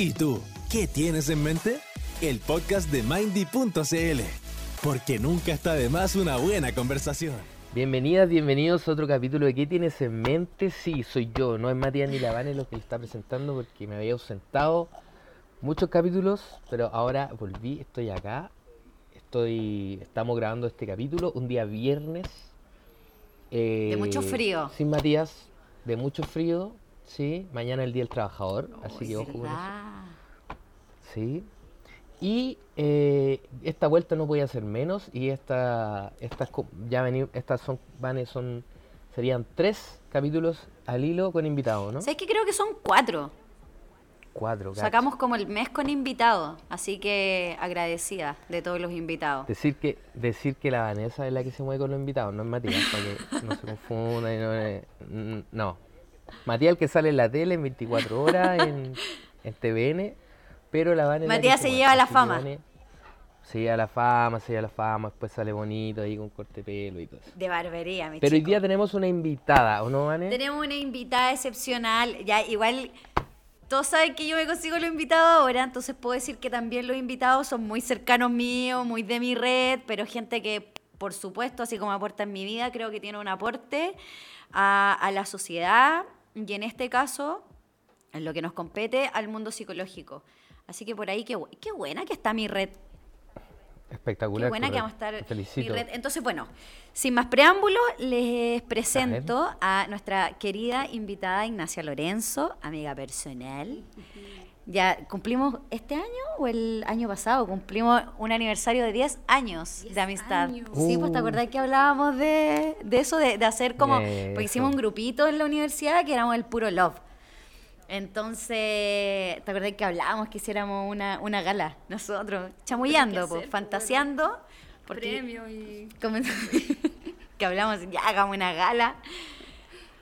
¿Y tú, qué tienes en mente? El podcast de Mindy.cl, porque nunca está de más una buena conversación. Bienvenidas, bienvenidos a otro capítulo de ¿Qué tienes en mente? Sí, soy yo, no es Matías ni Lavane lo que está presentando porque me había ausentado muchos capítulos, pero ahora volví, estoy acá, estoy, estamos grabando este capítulo un día viernes. de mucho eh, frío. Sin Matías, de mucho frío, sí. Mañana el Día del Trabajador, así que ojo con eso. Sí. Y eh, esta vuelta no voy a hacer menos y esta, estas ya vení, estas son, van, son serían tres capítulos al hilo con invitados, ¿no? ¿Sabes que creo que son cuatro? Cuatro. cacha. Sacamos como el mes con invitados, así que agradecida de todos los invitados. Decir que, decir que la Vanessa es la que se mueve con los invitados, no es Matías, para que no se confunda y no, no. Matías el que sale en la tele en 24 horas en, en TVN, pero la Vanessa Matías se lleva la fama. Se lleva la fama, se lleva la fama, después sale bonito ahí con corte de pelo y todo eso. De barbería, mi Pero hoy día tenemos una invitada, ¿o no, Vane? Tenemos una invitada excepcional. Ya, igual, todos saben que yo me consigo los invitados ahora, entonces puedo decir que también los invitados son muy cercanos míos, muy de mi red, pero gente que, por supuesto, así como aporta en mi vida, creo que tiene un aporte a, a la sociedad y en este caso, en lo que nos compete, al mundo psicológico. Así que por ahí, qué, qué buena que está mi red. Espectacular. Qué buena que vamos a estar. Te mi felicito. red. Entonces, bueno, sin más preámbulos, les presento a nuestra querida invitada Ignacia Lorenzo, amiga personal. Ya cumplimos este año o el año pasado, cumplimos un aniversario de 10 años de amistad. años. Sí, pues te Uh. acordás que hablábamos de, de eso, de, de hacer como, Eso. porque hicimos un grupito en la universidad que éramos el puro love. Entonces, ¿te acordás que hablábamos que hiciéramos una, una gala nosotros? Chamullando, pues, pues, fantaseando. Porque Premio y. como- que hablamos, ya hagamos una gala.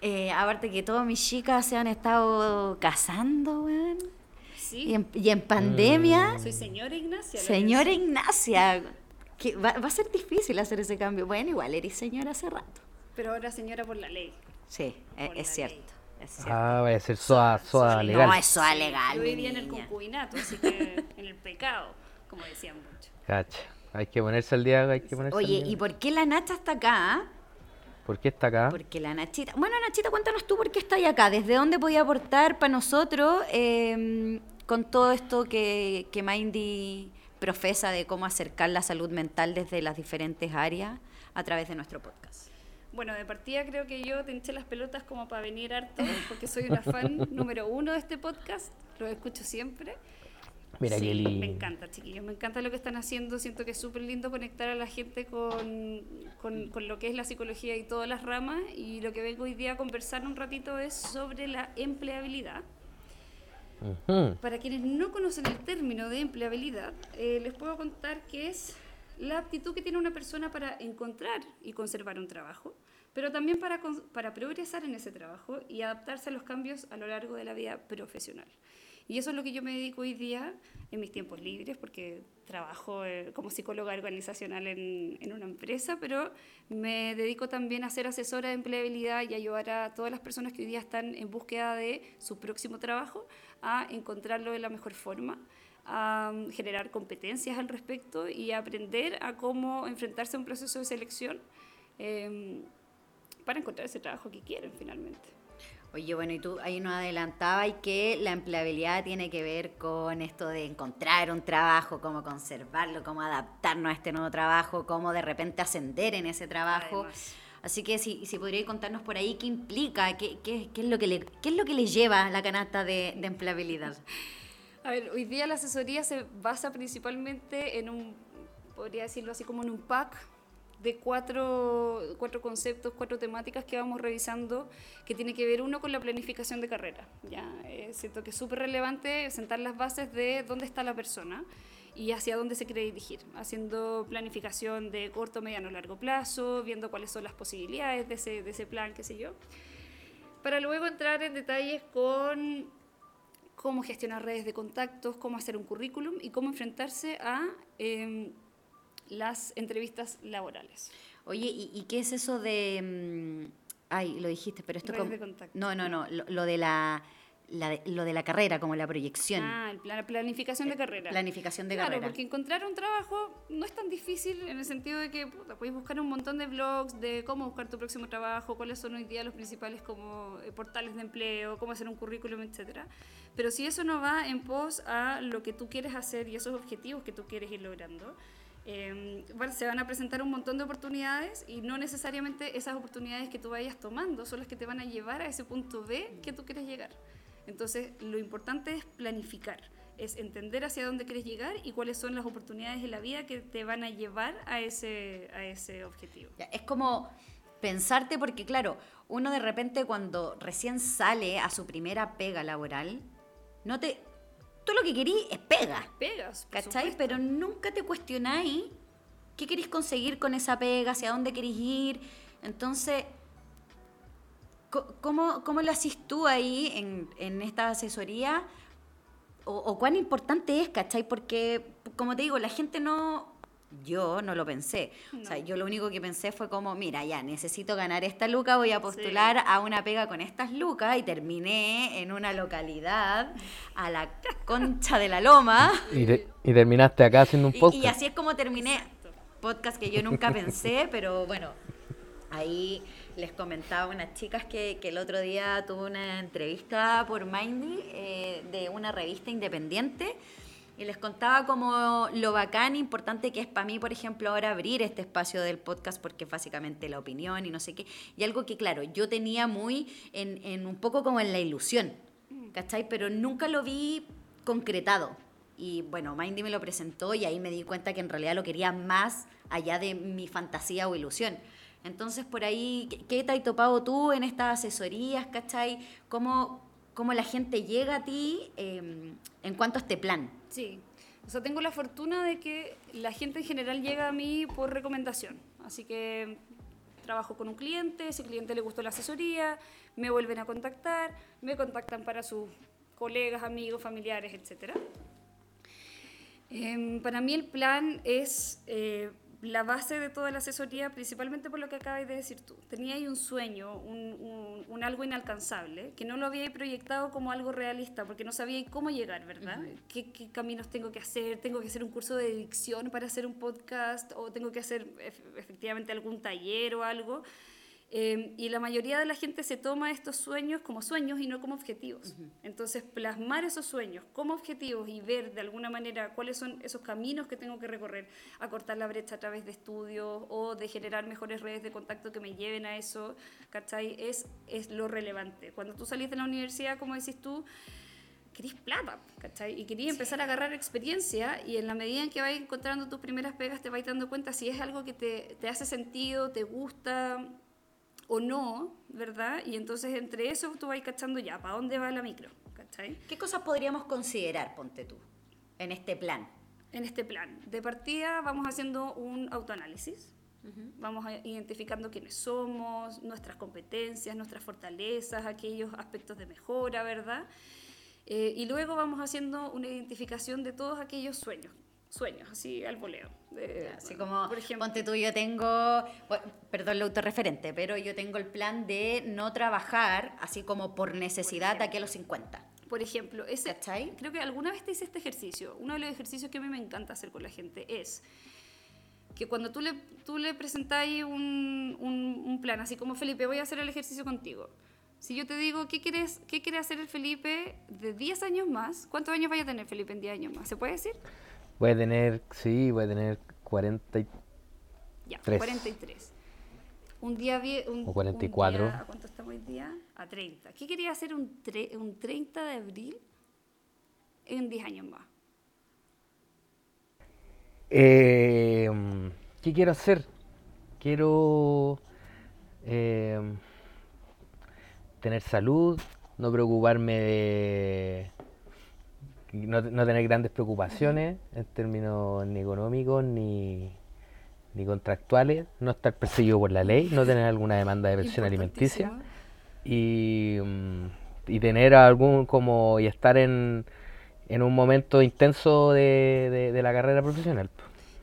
Eh, aparte que todas mis chicas se han estado casando, weón. Sí. Y en, y en pandemia, Mm. Soy señora Ignacia. señora. Ignacia, que va, va a ser difícil hacer ese cambio. Bueno, igual eres señora hace rato. Pero ahora señora por la ley. Sí, es, Por es la cierto. ley. Es cierto. Ah, vaya a ser soa, soa soa legal. no, es legal. Yo vivía en el concubinato, así que en el pecado, como decían muchos. Cacha. Hay que ponerse al día, hay que ponerse al Oye, día. ¿y por qué la Nacha está acá? ¿Por qué está acá? Porque la Nachita. Bueno, Nachita, cuéntanos tú por qué estás acá. ¿Desde dónde podía aportar para nosotros eh, con todo esto que, que Mindy profesa de cómo acercar la salud mental desde las diferentes áreas a través de nuestro podcast? Bueno, de partida creo que yo te hinché las pelotas como para venir harto, porque soy una fan número uno de este podcast. Lo escucho siempre. Mira Sí. Me encanta, chiquillos. Me encanta lo que están haciendo. Siento que es súper lindo conectar a la gente con, con, con lo que es la psicología y todas las ramas. Y lo que vengo hoy día a conversar un ratito es sobre la empleabilidad. Ujú. Para quienes no conocen el término de empleabilidad, eh, les puedo contar que es la aptitud que tiene una persona para encontrar y conservar un trabajo, pero también para, para progresar en ese trabajo y adaptarse a los cambios a lo largo de la vida profesional. Y eso es lo que yo me dedico hoy día en mis tiempos libres, porque trabajo eh, como psicóloga organizacional en, en una empresa, pero me dedico también a ser asesora de empleabilidad y ayudar a todas las personas que hoy día están en búsqueda de su próximo trabajo a encontrarlo de la mejor forma, a generar competencias al respecto y a aprender a cómo enfrentarse a un proceso de selección em, para encontrar ese trabajo que quieren finalmente. Oye, bueno, y tú ahí nos adelantabas y que la empleabilidad tiene que ver con esto de encontrar un trabajo, cómo conservarlo, cómo adaptarnos a este nuevo trabajo, cómo de repente ascender en ese trabajo. Además. Así que si, si podríais contarnos por ahí qué implica, qué, qué, qué es, lo que le, qué es lo que le lleva a la canasta de, de empleabilidad. A ver, hoy día la asesoría se basa principalmente en un, podría decirlo así como en un pack de cuatro, cuatro conceptos, cuatro temáticas que vamos revisando, que tiene que ver uno con la planificación de carrera. ¿ya? Eh, siento que es súper relevante sentar las bases de dónde está la persona y hacia dónde se quiere dirigir, haciendo planificación de corto, mediano, largo plazo, viendo cuáles son las posibilidades de ese, de ese plan, qué sé yo, para luego entrar en detalles con cómo gestionar redes de contactos, cómo hacer un currículum y cómo enfrentarse a eh, las entrevistas laborales. Oye, ¿y, y qué es eso de... mm, ay, lo dijiste, pero esto Redes como... de contacto. No, no, no, lo, lo de la... la de- lo de la carrera, como la proyección, Ah, la planificación de carrera. planificación de claro, carrera. porque encontrar un trabajo no es tan difícil en el sentido de que puta, puedes buscar un montón de blogs de cómo buscar tu próximo trabajo, cuáles son hoy día los principales como eh, portales de empleo, cómo hacer un currículum, etcétera. Pero si eso no va en pos a lo que tú quieres hacer y esos objetivos que tú quieres ir logrando, eh, bueno, se van a presentar un montón de oportunidades y no necesariamente esas oportunidades que tú vayas tomando son las que te van a llevar a ese punto B que tú quieres llegar. Entonces, lo importante es planificar, es entender hacia dónde quieres llegar y cuáles son las oportunidades de la vida que te van a llevar a ese, a ese objetivo. Ya, Es como pensarte, porque claro, uno de repente cuando recién sale a su primera pega laboral, no te. Tú lo que querís es pega. Pegas, por ¿Cachai? supuesto. Pero nunca te cuestionáis qué queréis conseguir con esa pega, hacia dónde queréis ir. Entonces, ¿cómo, cómo lo haces tú ahí en, en esta asesoría? O, o cuán importante es, ¿cachai? Porque, como te digo, la gente no... Yo no lo pensé. O sea, yo lo único que pensé fue como, mira, ya, necesito ganar esta luca, voy a postular a una pega con estas lucas y terminé en una localidad a la concha de la loma. Y, te- y terminaste acá haciendo un Y- podcast. Y, así es como terminé. Podcast que yo nunca pensé, pero bueno, ahí les comentaba a unas chicas que, que el otro día tuve una entrevista por Mindy eh, de una revista independiente y les contaba como lo bacán e importante que es para mí, por ejemplo, ahora abrir este espacio del podcast porque es básicamente la opinión y no sé qué. Y algo que, claro, yo tenía muy en, en un poco como en la ilusión, ¿cachai? Pero nunca lo vi concretado. Y bueno, Mindy me lo presentó y ahí me di cuenta que en realidad lo quería más allá de mi fantasía o ilusión. Entonces, por ahí, ¿qué- ¿qué te has topado tú en estas asesorías, cachai? ¿Cómo, cómo la gente llega a ti eh, en cuanto a este plan? Sí. O sea, tengo la fortuna de que la gente en general llega a mí por recomendación. Así que trabajo con un cliente, ese cliente le gustó la asesoría, me vuelven a contactar, me contactan para sus colegas, amigos, familiares, etc. para mí el plan es eh, la base de toda la asesoría, principalmente por lo que acabas de decir tú. Tenía ahí un sueño, un, un- un algo inalcanzable, que no lo había proyectado como algo realista, porque no sabía cómo llegar, ¿verdad? ¿Qué, qué caminos tengo que hacer? ¿Tengo que hacer un curso de dicción para hacer un podcast? ¿O tengo que hacer ef- efectivamente algún taller o algo? Eh, y la mayoría de la gente se toma estos sueños como sueños y no como objetivos. Entonces, plasmar esos sueños como objetivos y ver de alguna manera cuáles son esos caminos que tengo que recorrer, acortar la brecha a través de estudios o de generar mejores redes de contacto que me lleven a eso, ¿cachai? Es, es lo relevante. Cuando tú salís de la universidad, como decís tú, querís plata, ¿cachai? Y querías empezar a agarrar experiencia y en la medida en que vais encontrando tus primeras pegas te vais dando cuenta si es algo que te, te hace sentido, te gusta o no, ¿verdad? Y entonces entre eso tú vas cachando ya, ¿para dónde va la micro? ¿cachai? ¿Qué cosas podríamos considerar, ponte tú, en este plan? En este plan, de partida vamos haciendo un autoanálisis, vamos identificando quiénes somos, nuestras competencias, nuestras fortalezas, aquellos aspectos de mejora, ¿verdad? Eh, y luego vamos haciendo una identificación de todos aquellos sueños, sueños, así al voleo. De- Así como, por ejemplo, ponte tú, yo tengo, bueno, perdón lo autorreferente, pero yo tengo el plan de no trabajar así como por necesidad de aquí a los 50. Por ejemplo, ese, ¿Cachai? creo que alguna vez te hice este ejercicio. Uno de los ejercicios que a mí me encanta hacer con la gente es que cuando tú le, tú le presentáis un, un, un plan, así como Felipe, voy a hacer el ejercicio contigo. Si yo te digo, ¿qué, quieres, ¿qué quiere hacer el Felipe de 10 años más? ¿Cuántos años vaya a tener Felipe en 10 años más? ¿Se puede decir? Voy a tener, sí, voy a tener 40 y... Ya, Tres. 43. Un día... Un, O 44. un día- ¿A cuánto estamos hoy día? A 30. ¿Qué quería hacer un, tre- un 30 de abril en 10 años más? Eh, ¿Qué quiero hacer? Quiero eh, tener salud, no preocuparme de... No, no tener grandes preocupaciones en términos ni económicos ni, ni contractuales, no estar perseguido por la ley, no tener alguna demanda de pensión alimenticia y, mm, y tener algún como y estar en, en un momento intenso de, de- de la carrera profesional.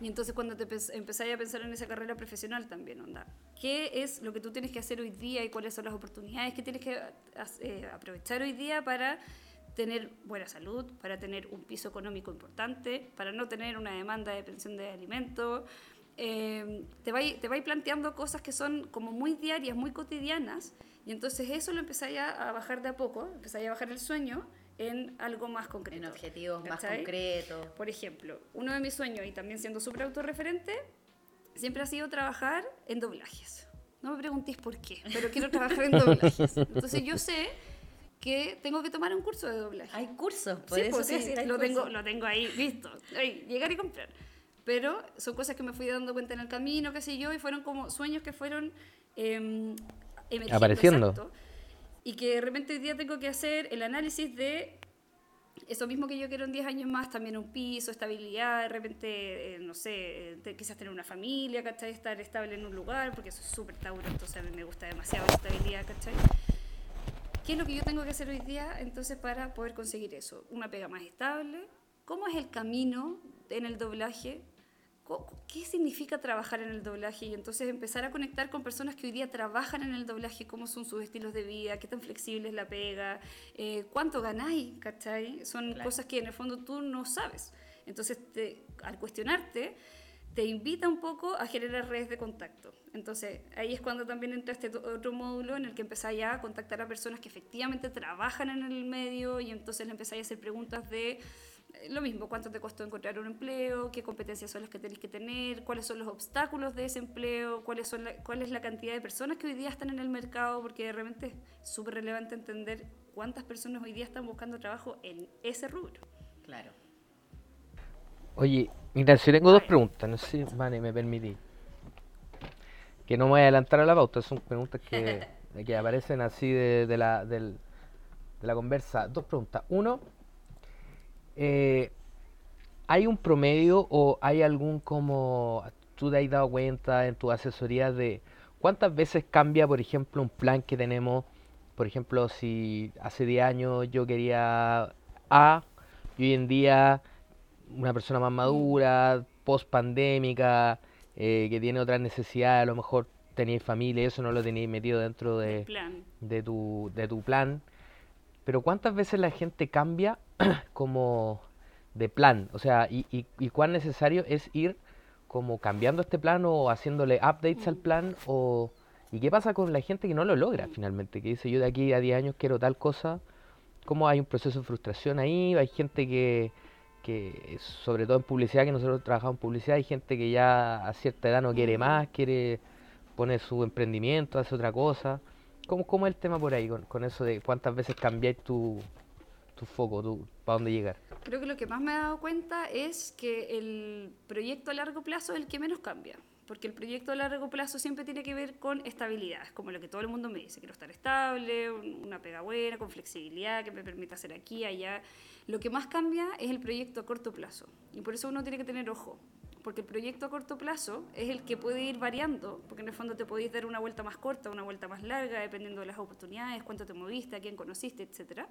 Y entonces cuando te empe- empezáis a pensar en esa carrera profesional también, onda, ¿qué es lo que tú tienes que hacer hoy día y cuáles son las oportunidades que tienes que eh, aprovechar hoy día para tener buena salud, para tener un piso económico importante, para no tener una demanda de pensión de alimentos? Eh, te vais te planteando cosas que son como muy diarias, muy cotidianas, y entonces eso lo empezáis a, bajar de a poco, empezáis a bajar el sueño en algo más concreto. En objetivos más ¿cachai? concretos. Por ejemplo, uno de mis sueños, y también siendo súper autorreferente, siempre ha sido trabajar en doblajes. No me preguntéis por qué, pero quiero trabajar en doblajes. Entonces yo sé que tengo que tomar un curso de doblaje. Hay cursos, por Sí, eso pues, sí, hay lo, tengo, cursos. lo tengo ahí listo. Ahí, llegar y comprar. Pero son cosas que me fui dando cuenta en el camino, qué sé yo, y fueron como sueños que fueron emergiendo, Apareciendo. exacto. Y que de repente hoy día tengo que hacer el análisis de eso mismo que yo quiero en 10 años más, también un piso, estabilidad, de repente, eh, no sé, eh, te- quizás tener una familia, ¿cachai? Estar estable en un lugar, porque eso es súper tauro, entonces a mí me gusta demasiado la estabilidad, ¿cachai? ¿Qué es lo que yo tengo que hacer hoy día entonces para poder conseguir eso? Una pega más estable. ¿Cómo es el camino en el doblaje? ¿Qué significa trabajar en el doblaje? Y entonces empezar a conectar con personas que hoy día trabajan en el doblaje, cómo son sus estilos de vida, qué tan flexible es la pega, eh, cuánto ganáis, ¿cachai? Son Claro. cosas que en el fondo tú no sabes. Entonces, te- al cuestionarte, te invita un poco a generar redes de contacto. Entonces, ahí es cuando también entra este otro módulo en el que empezáis ya a contactar a personas que efectivamente trabajan en el medio y entonces le empezáis a hacer preguntas de eh, lo mismo, cuánto te costó encontrar un empleo, qué competencias son las que tenéis que tener, cuáles son los obstáculos de ese empleo, cuáles son la- cuál es la cantidad de personas que hoy día están en el mercado, porque de repente es súper relevante entender cuántas personas hoy día están buscando trabajo en ese rubro. Claro. Oye, Ignacio, tengo dos preguntas. No sé si Vane, me permití. Que no me voy a adelantar a la pauta, son preguntas que, que aparecen así de, de la, del- de la conversa. Dos preguntas. Uno, eh, ¿hay un promedio o hay algún como tú te has dado cuenta en tu asesoría de cuántas veces cambia, por ejemplo, un plan que tenemos? Por ejemplo, si hace 10 años yo quería A y hoy en día una persona más madura, post pandémica, que tiene otras necesidades, a lo mejor tenéis familia, y eso no lo tenéis metido dentro de, plan. de tu, de tu plan. Pero ¿cuántas veces la gente cambia como de plan? O sea, y, y, y cuán necesario es ir como cambiando este plan o haciéndole updates al plan? O, ¿Y qué pasa con la gente que no lo logra finalmente? Que dice, yo de aquí a 10 años quiero tal cosa. ¿Cómo hay un proceso de frustración ahí? Hay gente que, que, sobre todo en publicidad, que nosotros trabajamos en publicidad, hay gente que ya a cierta edad no quiere más, quiere poner su emprendimiento, hace otra cosa. ¿Cómo, cómo es el tema por ahí con, con eso de cuántas veces cambiáis tu, tu foco, tu, para dónde llegar? Creo que lo que más me he dado cuenta es que el proyecto a largo plazo es el que menos cambia. Porque el proyecto a largo plazo siempre tiene que ver con estabilidad, es como lo que todo el mundo me dice, quiero estar estable, un- una pega buena, con flexibilidad, que me permita hacer aquí, allá. Lo que más cambia es el proyecto a corto plazo. Y por eso uno tiene que tener ojo, porque el proyecto a corto plazo es el que puede ir variando, porque en el fondo te podéis dar una vuelta más corta, una vuelta más larga, dependiendo de las oportunidades, cuánto te moviste, a quién conociste, etcétera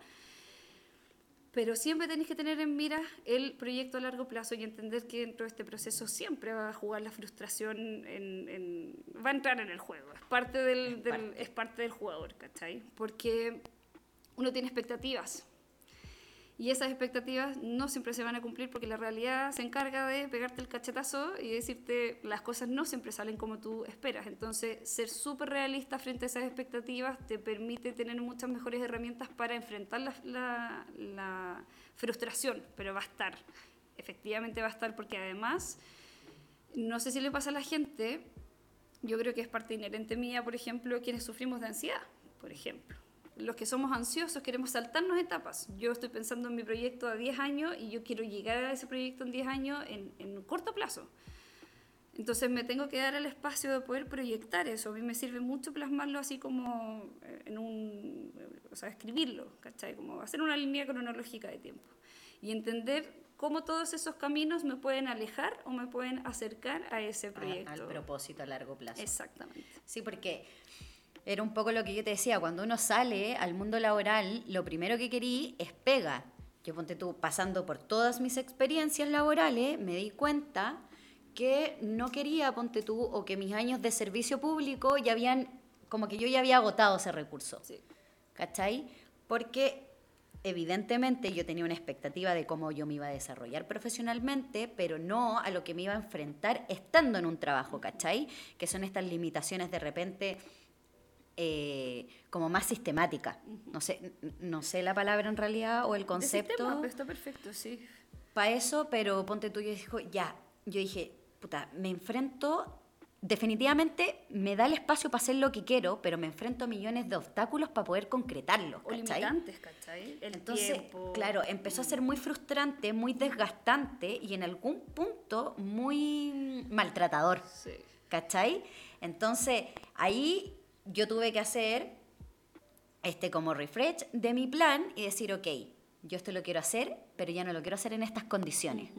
pero siempre tenéis que tener en mira el proyecto a largo plazo y entender que dentro de este proceso siempre va a jugar la frustración, en, en- va a entrar en el juego, es parte del, del- es parte del jugador, ¿cachai? Porque uno tiene expectativas y esas expectativas no siempre se van a cumplir porque la realidad se encarga de pegarte el cachetazo y decirte las cosas no siempre salen como tú esperas. Entonces, ser súper realista frente a esas expectativas te permite tener muchas mejores herramientas para enfrentar la, la- la frustración, pero va a estar, efectivamente va a estar porque además, no sé si le pasa a la gente, yo creo que es parte inherente mía, por ejemplo, quienes sufrimos de ansiedad, por ejemplo los que somos ansiosos queremos saltarnos etapas. Yo estoy pensando en mi proyecto a 10 años y yo quiero llegar a ese proyecto en 10 años en, en corto plazo. Entonces me tengo que dar el espacio de poder proyectar eso. A mí me sirve mucho plasmarlo así como eh, en un, o sea, escribirlo, ¿cachai? Como hacer una línea cronológica de tiempo. Y entender cómo todos esos caminos me pueden alejar o me pueden acercar a ese A- proyecto. al propósito a largo plazo. Exactamente. Sí, porque era un poco lo que yo te decía, cuando uno sale al mundo laboral, lo primero que querí es pega. Yo ponte tú, pasando por todas mis experiencias laborales, me di cuenta que no quería, ponte tú, o que mis años de servicio público ya habían, como que yo ya había agotado ese recurso. Sí. ¿Cachai? Porque evidentemente yo tenía una expectativa de cómo yo me iba a desarrollar profesionalmente, pero no a lo que me iba a enfrentar estando en un trabajo, ¿cachai? Que son estas limitaciones de repente eh, como más sistemáticas. No sé, no sé la palabra en realidad o el concepto sistema, pero está perfecto, sí. para eso, pero ponte tú, yo dijo, ya, yo dije, puta, me enfrento, definitivamente me da el espacio para hacer lo que quiero, pero me enfrento a millones de obstáculos para poder concretarlos, O ¿cachai? limitantes, ¿cachai? El Entonces, tiempo. claro, empezó a ser muy frustrante, muy desgastante y en algún punto muy maltratador, Sí. ¿cachai? Entonces, ahí yo tuve que hacer este como refresh de mi plan y decir, ok, yo esto lo quiero hacer, pero ya no lo quiero hacer en estas condiciones.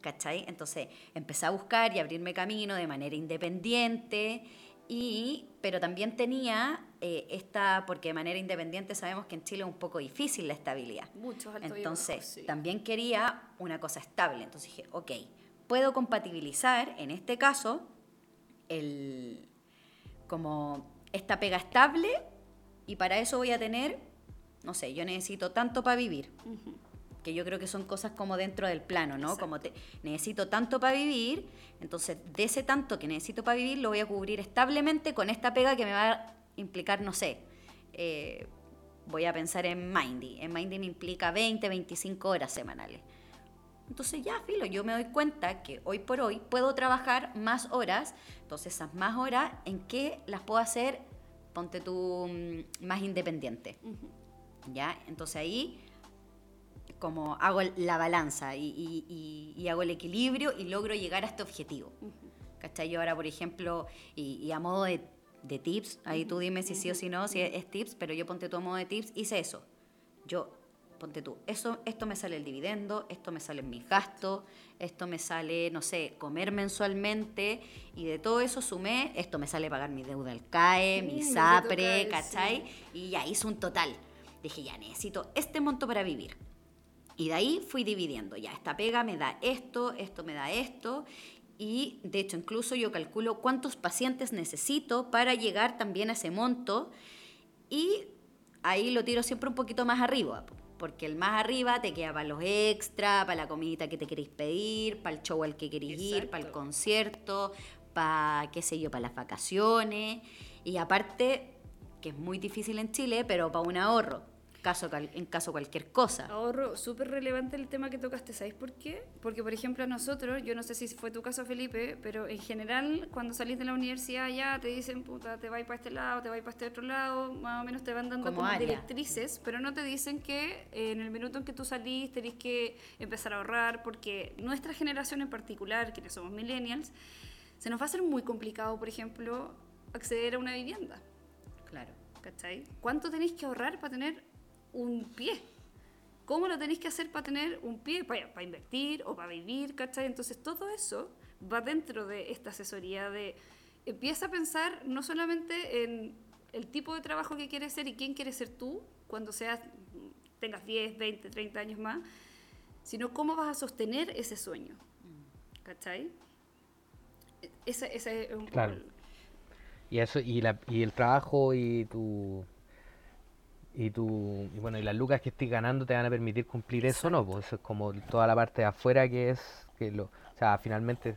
¿Cachai? Entonces empecé a buscar y abrirme camino de manera independiente, y, pero también tenía eh, esta, porque de manera independiente sabemos que en Chile es un poco difícil la estabilidad. Muchos Entonces, sí. también quería una cosa estable. Entonces dije, ok, puedo compatibilizar, en este caso, el, como esta pega estable y para eso voy a tener, no sé, yo necesito tanto para vivir. Que yo creo que son cosas como dentro del plano, ¿no? Como te, necesito tanto para vivir, entonces de ese tanto que necesito para vivir lo voy a cubrir establemente con esta pega que me va a implicar, no sé, eh, voy a pensar en Mindy. En Mindy me implica 20, 25 horas semanales. Entonces ya, filo, yo me doy cuenta que hoy por hoy puedo trabajar más horas, entonces esas más horas, ¿en qué las puedo hacer? Ponte tú mm, más independiente. ¿Ya? Entonces ahí como hago la balanza y, y- y- y hago el equilibrio y logro llegar a este objetivo. ¿Cachai? Yo ahora, por ejemplo, y, a modo de, de tips, ahí tú dime si sí o si no, si es, es tips, pero yo ponte tú a modo de tips, hice eso. Yo, ponte tú, eso, esto me sale el dividendo, esto me salen mis gastos, esto me sale, no sé, comer mensualmente, y de todo eso sumé, esto me sale pagar mi deuda al CAE, mi Mm, SAPRE, ¿cachai? Y ya hice un total. Dije, ya necesito este monto para vivir. Y de ahí fui dividiendo, ya, esta pega me da esto, esto me da esto, y de hecho incluso yo calculo cuántos pacientes necesito para llegar también a ese monto, y ahí lo tiro siempre un poquito más arriba, porque el más arriba te queda para los extra, para la comidita que te queréis pedir, para el show al que queréis ir, para el concierto, para, qué sé yo, para las vacaciones, y aparte, que es muy difícil en Chile, pero para un ahorro, caso, cal- en caso cualquier cosa. Ahorro, súper relevante el tema que tocaste, ¿sabéis por qué? Porque, por ejemplo, a nosotros, yo no sé si fue tu caso, Felipe, pero en general, cuando salís de la universidad ya te dicen, puta, te vais para este lado, te vais para este otro lado, más o menos te van dando Como directrices, pero no te dicen que eh, en el minuto en que tú salís tenés que empezar a ahorrar, porque nuestra generación en particular, quienes somos millennials, se nos va a hacer muy complicado, por ejemplo, acceder a una vivienda. Claro. ¿Cachai? ¿Cuánto tenéis que ahorrar para tener un pie? ¿Cómo lo tenéis que hacer para tener un pie? Para, invertir o para vivir, ¿cachai? Entonces todo eso va dentro de esta asesoría de... Empieza a pensar no solamente en el tipo de trabajo que quieres ser y quién quieres ser tú cuando seas, tengas 10, 20, 30 años más, sino cómo vas a sostener ese sueño. ¿Cachai? Ese, ese es un poco Claro. el- Y eso, y, la, y el trabajo y tu y tu y bueno y las lucas que estés ganando te van a permitir cumplir eso no pues eso es como toda la parte de afuera que es que lo o sea finalmente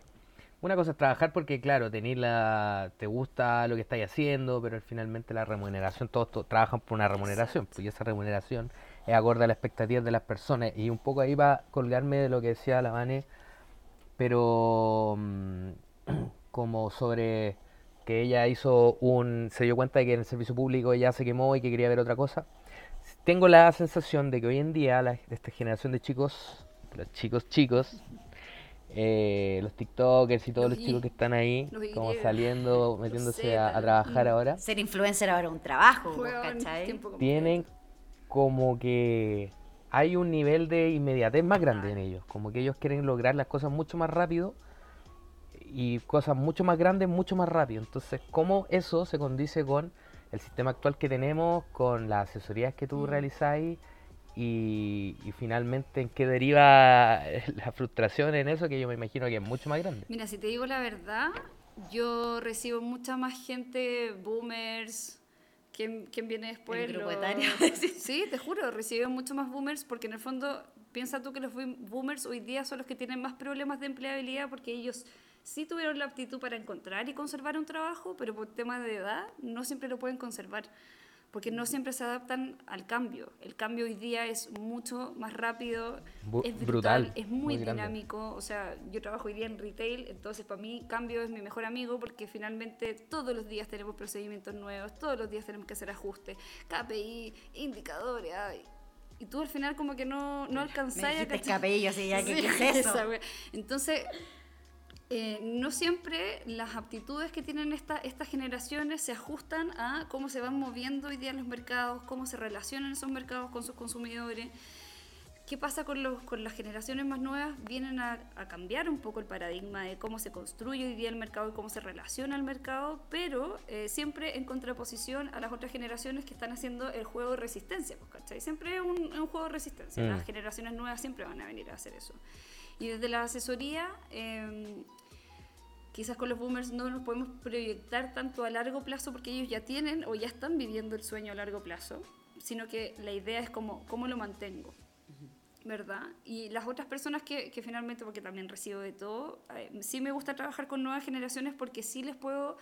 una cosa es trabajar porque claro tenés la te gusta lo que estáis haciendo pero finalmente la remuneración todos, to- trabajan por una remuneración pues y esa remuneración es acorde a las expectativas de las personas. Y un poco ahí va a colgarme de lo que decía la Vane pero mm, como sobre que ella hizo un se dio cuenta de que en el servicio público ella se quemó y que quería ver otra cosa. Tengo la sensación de que hoy en día la, esta generación de chicos los chicos chicos eh, los tiktokers y todos Los los, chicos que están ahí los como saliendo metiéndose a, Z, a trabajar ahora. Ser influencer ahora es un trabajo, completo. tienen como que hay un nivel de inmediatez más grande en ellos, como que ellos quieren lograr las cosas mucho más rápido y cosas mucho más grandes mucho más rápido. Entonces, ¿cómo eso se condice con el sistema actual que tenemos, con las asesorías que tú realizáis Y, y finalmente, ¿en qué deriva la frustración en eso? Que yo me imagino que es mucho más grande. Mira, si te digo la verdad, yo recibo mucha más gente, boomers, ¿quién, quién viene después? El grupo etario. Sí, te juro, recibo mucho más boomers porque en el fondo, piensa tú que los boom- boomers hoy día son los que tienen más problemas de empleabilidad porque ellos sí tuvieron la aptitud para encontrar y conservar un trabajo, pero por temas de edad no siempre lo pueden conservar porque no siempre se adaptan al cambio. El cambio hoy día es mucho más rápido, Bu- es brutal, brutal, es muy, muy grande. dinámico. O sea, yo trabajo hoy día en retail, entonces para mí cambio es mi mejor amigo porque finalmente todos los días tenemos procedimientos nuevos, todos los días tenemos que hacer ajustes, KPI, indicadores. ay. Y tú al final como que no, no alcanzáis a cachar- cabello, así ya, ¿qué, Sí, qué es eso? esa. Entonces, eh, no siempre las aptitudes que tienen esta- estas generaciones se ajustan a cómo se van moviendo hoy día en los mercados, cómo se relacionan esos mercados con sus consumidores. ¿Qué pasa con, los, con las generaciones más nuevas? Vienen a, a cambiar un poco el paradigma de cómo se construye hoy día el mercado y cómo se relaciona el mercado, pero eh, siempre en contraposición a las otras generaciones que están haciendo el juego de resistencia. pues, ¿cachai? Siempre es un, juego de resistencia. Mm. Las generaciones nuevas siempre van a venir a hacer eso. Y desde la asesoría, eh, quizás con los boomers no nos podemos proyectar tanto a largo plazo porque ellos ya tienen o ya están viviendo el sueño a largo plazo, sino que la idea es como, ¿cómo lo mantengo? ¿Verdad? Y las otras personas que, que finalmente, porque también recibo de todo, eh, sí me gusta trabajar con nuevas generaciones porque sí les puedo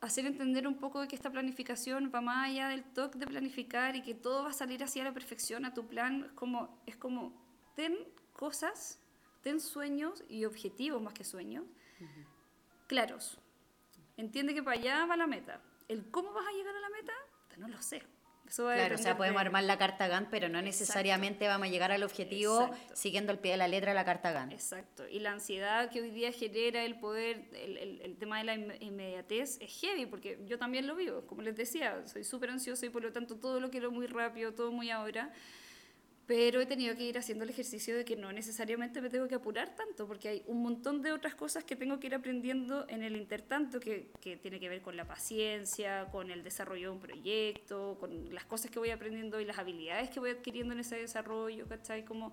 hacer entender un poco de que esta planificación va más allá del toque de planificar y que todo va a salir así a la perfección a tu plan. Es como, es como ten cosas, ten sueños y objetivos más que sueños claros. Entiende que para allá va la meta. El cómo vas a llegar a la meta, no lo sé. Eso Claro, o sea, podemos de- armar la carta Gantt, pero no necesariamente vamos a llegar al objetivo Exacto. siguiendo al pie de la letra la carta Gantt. Exacto. Y la ansiedad que hoy día genera el poder, el, el- el tema de la inme- inmediatez es heavy, porque yo también lo vivo. Como les decía, soy súper ansiosa y por lo tanto todo lo quiero muy rápido, todo muy ahora. Pero he tenido que ir haciendo el ejercicio de que no necesariamente me tengo que apurar tanto, porque hay un montón de otras cosas que tengo que ir aprendiendo en el intertanto, que, que tiene que ver con la paciencia, con el desarrollo de un proyecto, con las cosas que voy aprendiendo y las habilidades que voy adquiriendo en ese desarrollo, ¿cachai? Como,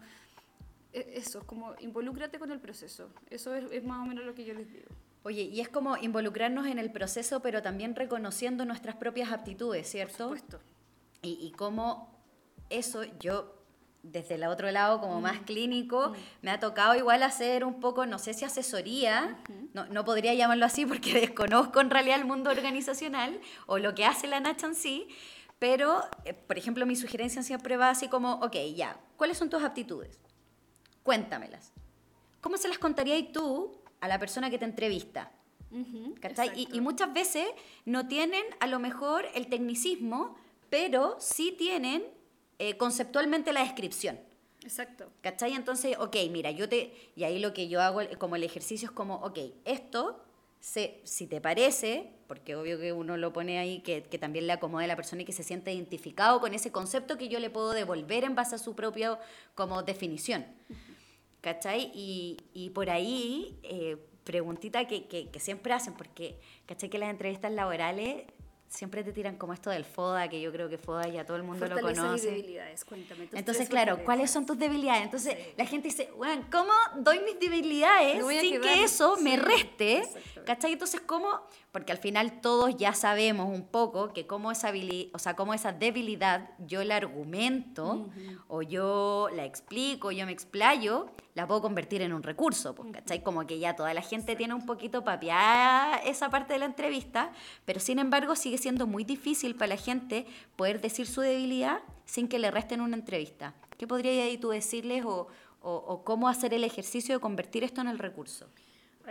e- eso, es como involúcrate con el proceso. Eso es, es más o menos lo que yo les digo. Oye, y es como involucrarnos en el proceso, pero también reconociendo nuestras propias aptitudes, Por ¿cierto? supuesto. Y, y cómo eso yo, desde el otro lado, como más clínico, me ha tocado igual hacer un poco, no sé si asesoría, no, no podría llamarlo así porque desconozco en realidad el mundo organizacional o lo que hace la Nacha en sí, pero, eh, por ejemplo, mi sugerencia siempre va así como, ok, ya, ¿cuáles son tus aptitudes? Cuéntamelas. ¿Cómo se las contarías tú a la persona que te entrevista? Ujú, ¿Cachai? Y, y muchas veces no tienen a lo mejor el tecnicismo, pero sí tienen eh, conceptualmente la descripción. Exacto. ¿Cachai? Entonces, ok, mira, yo te... Y ahí lo que yo hago eh, como el ejercicio es como, ok, esto, se, si te parece, porque obvio que uno lo pone ahí, que, que también le acomode a la persona y que se sienta identificado con ese concepto que yo le puedo devolver en base a su propia como definición. ¿Cachai? Y, y por ahí, eh, preguntita que, que, que siempre hacen, porque, ¿cachai? Que las entrevistas laborales siempre te tiran como esto del FODA, que yo creo que FODA ya todo el mundo lo Fortalezas y conoce. debilidades, cuéntame. tus Entonces, claro, fortalezas. ¿cuáles son tus debilidades? Entonces, Sí. la gente dice, bueno, ¿cómo doy mis debilidades sin quedar- que eso me reste? ¿Cachai? Entonces, ¿cómo? Porque al final todos ya sabemos un poco que cómo esa, o sea, cómo esa debilidad yo la argumento o yo la explico, yo me explayo, la puedo convertir en un recurso, pues, ¿cachai? Como que ya toda la gente tiene un poquito papiada esa parte de la entrevista, pero sin embargo sigue siendo muy difícil para la gente poder decir su debilidad sin que le resten una entrevista. ¿Qué podrías ahí tú decirles o, o- o cómo hacer el ejercicio de convertir esto en el recurso?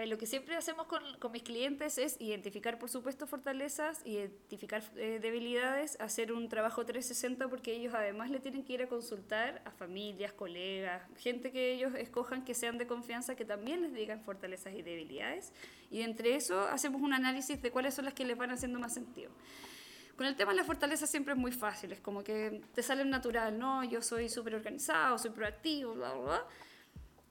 Ver, lo que siempre hacemos con, con mis clientes es identificar, por supuesto, fortalezas, identificar eh, debilidades, hacer un trabajo 360 porque ellos además le tienen que ir a consultar a familias, colegas, gente que ellos escojan que sean de confianza, que también les digan fortalezas y debilidades. Y entre eso hacemos un análisis de cuáles son las que les van haciendo más sentido. Con el tema de la fortaleza siempre es muy fácil, es como que te sale natural, ¿no? Yo soy súper organizado, soy proactivo, bla, bla, bla.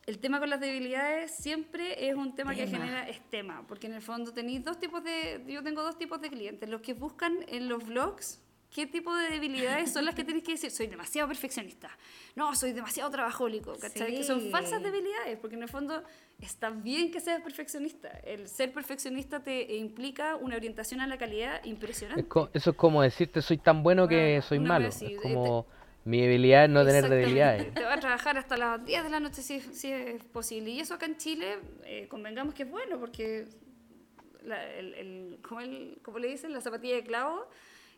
El tema con las debilidades siempre es un tema que genera es tema, porque en el fondo tenéis dos tipos de, yo tengo dos tipos de clientes, los que buscan en los blogs qué tipo de debilidades son las que tienes que decir. Soy demasiado perfeccionista. No, soy demasiado trabajólico. ¿cachai? Que son Sí. falsas debilidades, porque en el fondo está bien que seas perfeccionista. El ser perfeccionista te implica una orientación a la calidad impresionante. Eso es como decirte soy tan bueno que Ah, soy malo. sí, Es eh, como mi debilidad es no tener debilidades. Te va a trabajar hasta las 10 de la noche si, si es posible. Y eso acá en Chile, eh, convengamos que es bueno, porque la- el, el- ¿cómo, el- cómo le dicen? La zapatilla de clavo,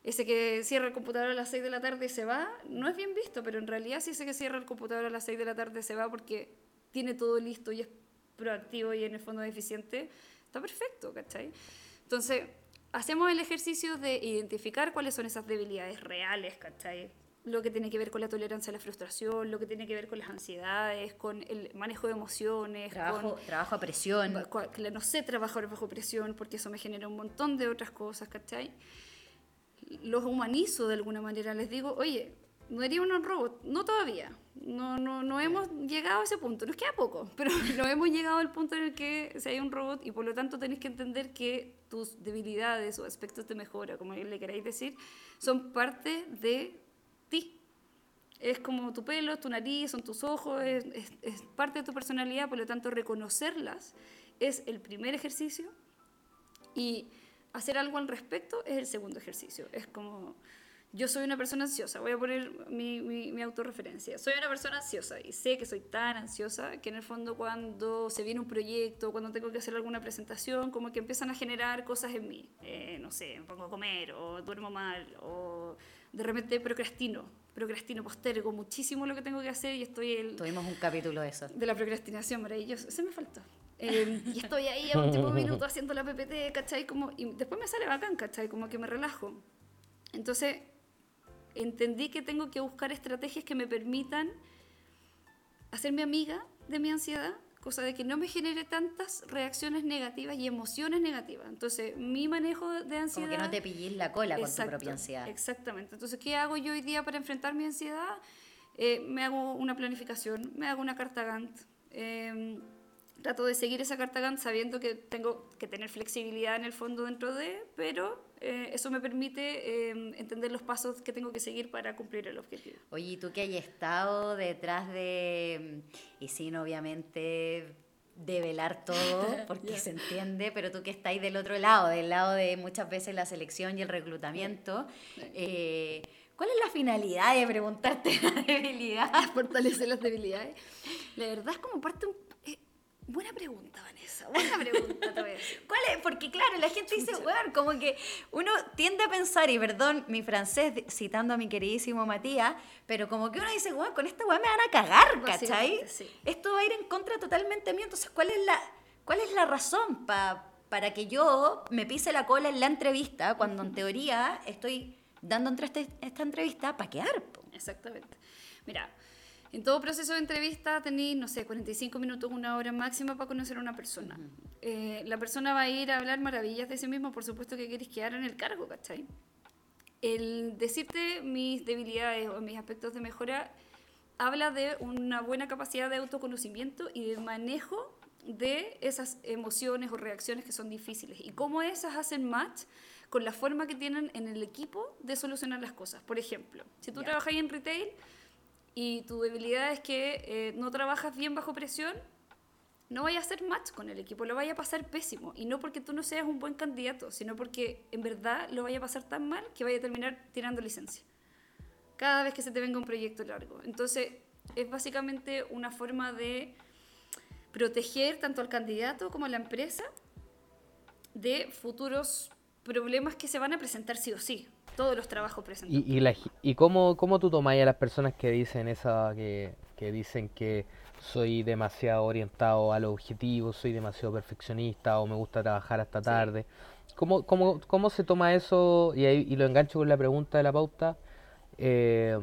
ese que cierra el computador a las 6 de la tarde y se va, no es bien visto, pero en realidad sí ese que cierra el computador a las 6 de la tarde se va porque tiene todo listo y es proactivo y en el fondo es eficiente, está perfecto, ¿cachai? Entonces, hacemos el ejercicio de identificar cuáles son esas debilidades reales, ¿cachai? Lo que tiene que ver con la tolerancia a la frustración, lo que tiene que ver con las ansiedades, con el manejo de emociones, Trabajo, con trabajo a presión. No sé trabajar bajo presión porque eso me genera un montón de otras cosas, ¿cachai? Los humanizo de alguna manera, les digo, oye, no haría un robot, no todavía, no, no, no hemos llegado a ese punto, nos queda poco, pero no hemos llegado al punto en el que si hay un robot y por lo tanto tenéis que entender que tus debilidades o aspectos de mejora, como le queráis decir, son parte de. Es como tu pelo, tu nariz, son tus ojos, es, parte de tu personalidad, por lo tanto reconocerlas es el primer ejercicio y hacer algo al respecto es el segundo ejercicio. Es como, yo soy una persona ansiosa, voy a poner mi, mi, mi autorreferencia. Soy una persona ansiosa y sé que soy tan ansiosa que en el fondo cuando se viene un proyecto, cuando tengo que hacer alguna presentación, como que empiezan a generar cosas en mí. Eh, no sé, me pongo a comer o duermo mal o de repente procrastino, procrastino, postergo muchísimo lo que tengo que hacer y estoy el, Tuvimos un capítulo de eso. de la procrastinación, maravilloso. Ese me faltó. Eh, y estoy ahí a último minuto haciendo la PPT, ¿cachai? Como, y después me sale bacán, ¿cachai? Como que me relajo. Entonces, entendí que tengo que buscar estrategias que me permitan hacerme amiga de mi ansiedad, cosa de que no me genere tantas reacciones negativas y emociones negativas. Entonces, mi manejo de ansiedad... Como que no te pillís la cola con tu propia ansiedad. Exactamente. Entonces, ¿qué hago yo hoy día para enfrentar mi ansiedad? Eh, me hago una planificación, me hago una carta Gantt. eh, trato de seguir esa carta Gantt sabiendo que tengo que tener flexibilidad en el fondo dentro de, pero eh, eso me permite eh, entender los pasos que tengo que seguir para cumplir el objetivo. Oye, ¿y tú que hay estado detrás de, y sin obviamente develar todo, porque se entiende, pero tú que estáis del otro lado, del lado de muchas veces la selección y el reclutamiento, eh, ¿cuál es la finalidad de preguntarte la debilidad? Fortalecer las debilidades. La verdad es como parte un... buena pregunta, Vanessa. Buena pregunta, te voy a decir. ¿Cuál es? Porque claro, la gente dice, weón, como que uno tiende a pensar, y perdón mi francés citando a mi queridísimo Matías, pero como que uno dice, weón, con esta weón me van a cagar, ¿cachai? Sí. Esto va a ir en contra totalmente mío. Entonces, ¿cuál es la, cuál es la razón pa- para que yo me pise la cola en la entrevista cuando en teoría estoy dando entre este- esta entrevista para quedar? po? Exactamente. Mira, en todo proceso de entrevista tenéis, no sé, 45 minutos, una hora máxima para conocer a una persona. Eh, la persona va a ir a hablar maravillas de sí mismo, por supuesto que queréis quedar en el cargo, ¿cachai? El decirte mis debilidades o mis aspectos de mejora habla de una buena capacidad de autoconocimiento y de manejo de esas emociones o reacciones que son difíciles y cómo esas hacen match con la forma que tienen en el equipo de solucionar las cosas. Por ejemplo, si tú Ya. trabajas en retail y tu debilidad es que eh, no trabajas bien bajo presión, no vaya a hacer match con el equipo, lo vaya a pasar pésimo. Y no porque tú no seas un buen candidato, sino porque en verdad lo vaya a pasar tan mal que vaya a terminar tirando licencia. Cada vez que se te venga un proyecto largo. Entonces, es básicamente una forma de proteger tanto al candidato como a la empresa de futuros problemas que se van a presentar sí o sí. Todos los trabajos presentados. ¿Y, y, la y cómo, cómo tú tomáis a las personas que dicen esa que, que dicen que soy demasiado orientado a los objetivos, soy demasiado perfeccionista o me gusta trabajar hasta tarde? ¿Cómo, cómo, cómo se toma eso? Y, ahí, y lo engancho con la pregunta de la pauta eh,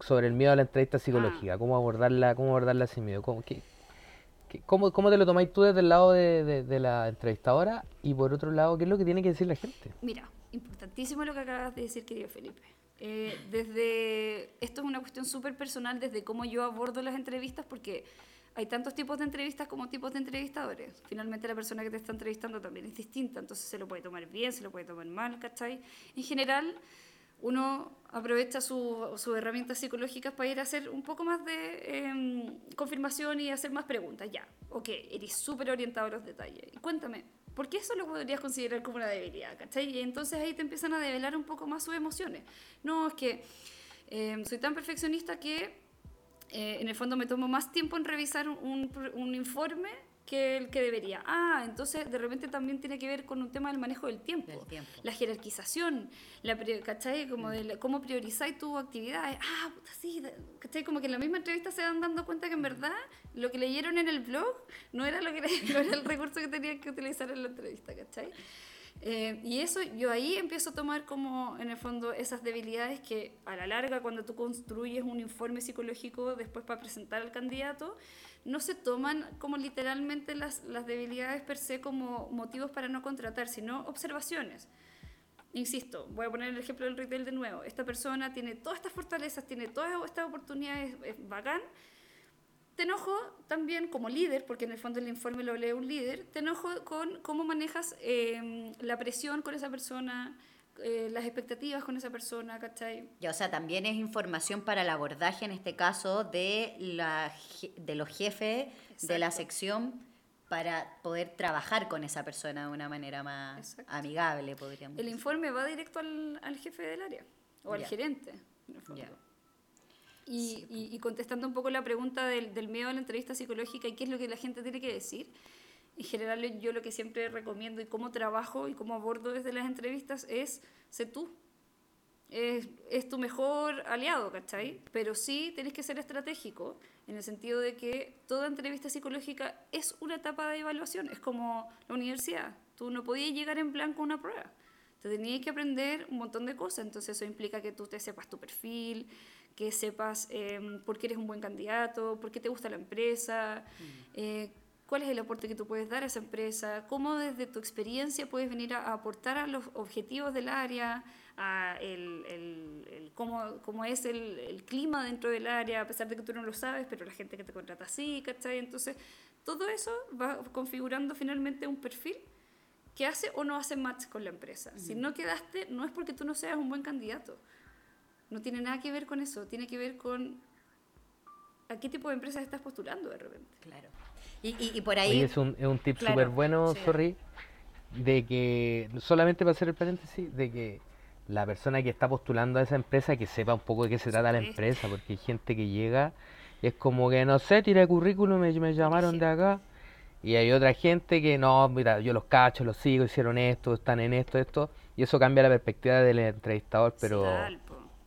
sobre el miedo a la entrevista psicológica. ¿Cómo abordarla, cómo abordarla sin miedo? ¿Cómo, qué- cómo, cómo te lo tomáis tú desde el lado de, de- de la entrevistadora? Y por otro lado, ¿qué es lo que tiene que decir la gente? Mira, importantísimo lo que acabas de decir, querido Felipe. Eh, desde esto es una cuestión súper personal desde cómo yo abordo las entrevistas porque hay tantos tipos de entrevistas como tipos de entrevistadores. Finalmente la persona que te está entrevistando también es distinta, entonces se lo puede tomar bien, se lo puede tomar mal, ¿cachai? En general, uno aprovecha su- sus herramientas psicológicas para ir a hacer un poco más de em, confirmación y hacer más preguntas. Ya, ok, eres súper orientado a los detalles. Cuéntame, ¿por qué eso lo podrías considerar como una debilidad? ¿cachai? Y entonces ahí te empiezan a develar un poco más sus emociones. No, es que em, soy tan perfeccionista que eh, en el fondo me tomo más tiempo en revisar un, un informe que el que debería. Ah, entonces de repente también tiene que ver con un tema del manejo del tiempo. Del tiempo. La jerarquización, la, ¿cachai? Como de la- cómo priorizáis tus actividades. Ah, puta, sí, ¿cachai? Como que en la misma entrevista se van dando cuenta que en verdad lo que leyeron en el blog no era, lo que, no era el recurso que tenían que utilizar en la entrevista, ¿cachai? Eh, y eso yo ahí empiezo a tomar como en el fondo esas debilidades que a la larga cuando tú construyes un informe psicológico después para presentar al candidato, no se toman como literalmente las, las debilidades per se como motivos para no contratar, sino observaciones. Insisto, voy a poner el ejemplo del retail de nuevo. Esta persona tiene todas estas fortalezas, tiene todas estas oportunidades, es bacán, te enojo también como líder, porque en el fondo el informe lo lee un líder, te enojo con cómo manejas eh, la presión con esa persona, eh, las expectativas con esa persona, ¿cachai? Ya, o sea, también es información para el abordaje, en este caso, de, la, de los jefes de la sección para poder trabajar con esa persona de una manera más Exacto. amigable, podríamos El decir. informe va directo al, al jefe del área o al Ya. gerente, en el fondo. Ya. Y, y- y contestando un poco la pregunta del, del miedo a la entrevista psicológica y qué es lo que la gente tiene que decir, en general yo lo que siempre recomiendo y cómo trabajo y cómo abordo desde las entrevistas es, sé tú. Es, es tu mejor aliado, ¿cachai? Pero sí tenés que ser estratégico en el sentido de que toda entrevista psicológica es una etapa de evaluación, es como la universidad. Tú no podías llegar en blanco a una prueba. Te tenías que aprender un montón de cosas, entonces eso implica que tú te sepas tu perfil, que sepas eh, por qué eres un buen candidato, por qué te gusta la empresa, eh, cuál es el aporte que tú puedes dar a esa empresa, cómo desde tu experiencia puedes venir a, a aportar a los objetivos del área, a el, el- el cómo, cómo es el, el clima dentro del área, a pesar de que tú no lo sabes, pero la gente que te contrata sí, ¿cachai? Entonces, todo eso va configurando finalmente un perfil que hace o no hace match con la empresa. Si no quedaste, no es porque tú no seas un buen candidato. No tiene nada que ver con eso, tiene que ver con a qué tipo de empresas estás postulando de repente. Claro. Y, y, y por ahí... Oye, es un, es un tip Claro, súper bueno, sí. sorry, de que, solamente para hacer el paréntesis, de que la persona que está postulando a esa empresa que sepa un poco de qué se trata la empresa, porque hay gente que llega y es como que, no sé, tiré currículum, me, me llamaron de acá, y hay otra gente que, no, mira, yo los cacho, los sigo, hicieron esto, están en esto, esto, y eso cambia la perspectiva del entrevistador, pero...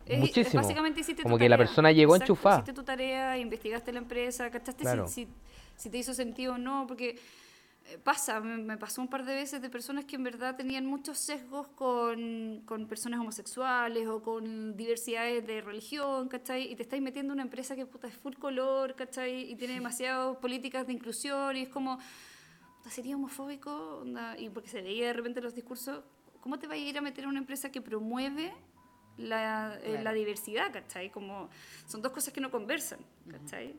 Es- es muchísimo. básicamente hiciste tu Como que la tarea. persona llegó Exacto, enchufada. Hiciste tu tarea, investigaste la empresa, cachaste si- Claro. si, si te hizo sentido o no, porque eh, pasa, me, me pasó un par de veces de personas que en verdad tenían muchos sesgos con, con personas homosexuales o con diversidades de religión, ¿cachai? Y te estáis metiendo en una empresa que puta, es full color, ¿cachai? Y tiene demasiadas políticas de inclusión y es como, ¿sería homofóbico? Onda, Y porque se leía de repente los discursos, ¿cómo te vas a ir a meter en una empresa que promueve la, eh, Claro. la diversidad, ¿cachai? Como, son dos cosas que no conversan, ¿cachai?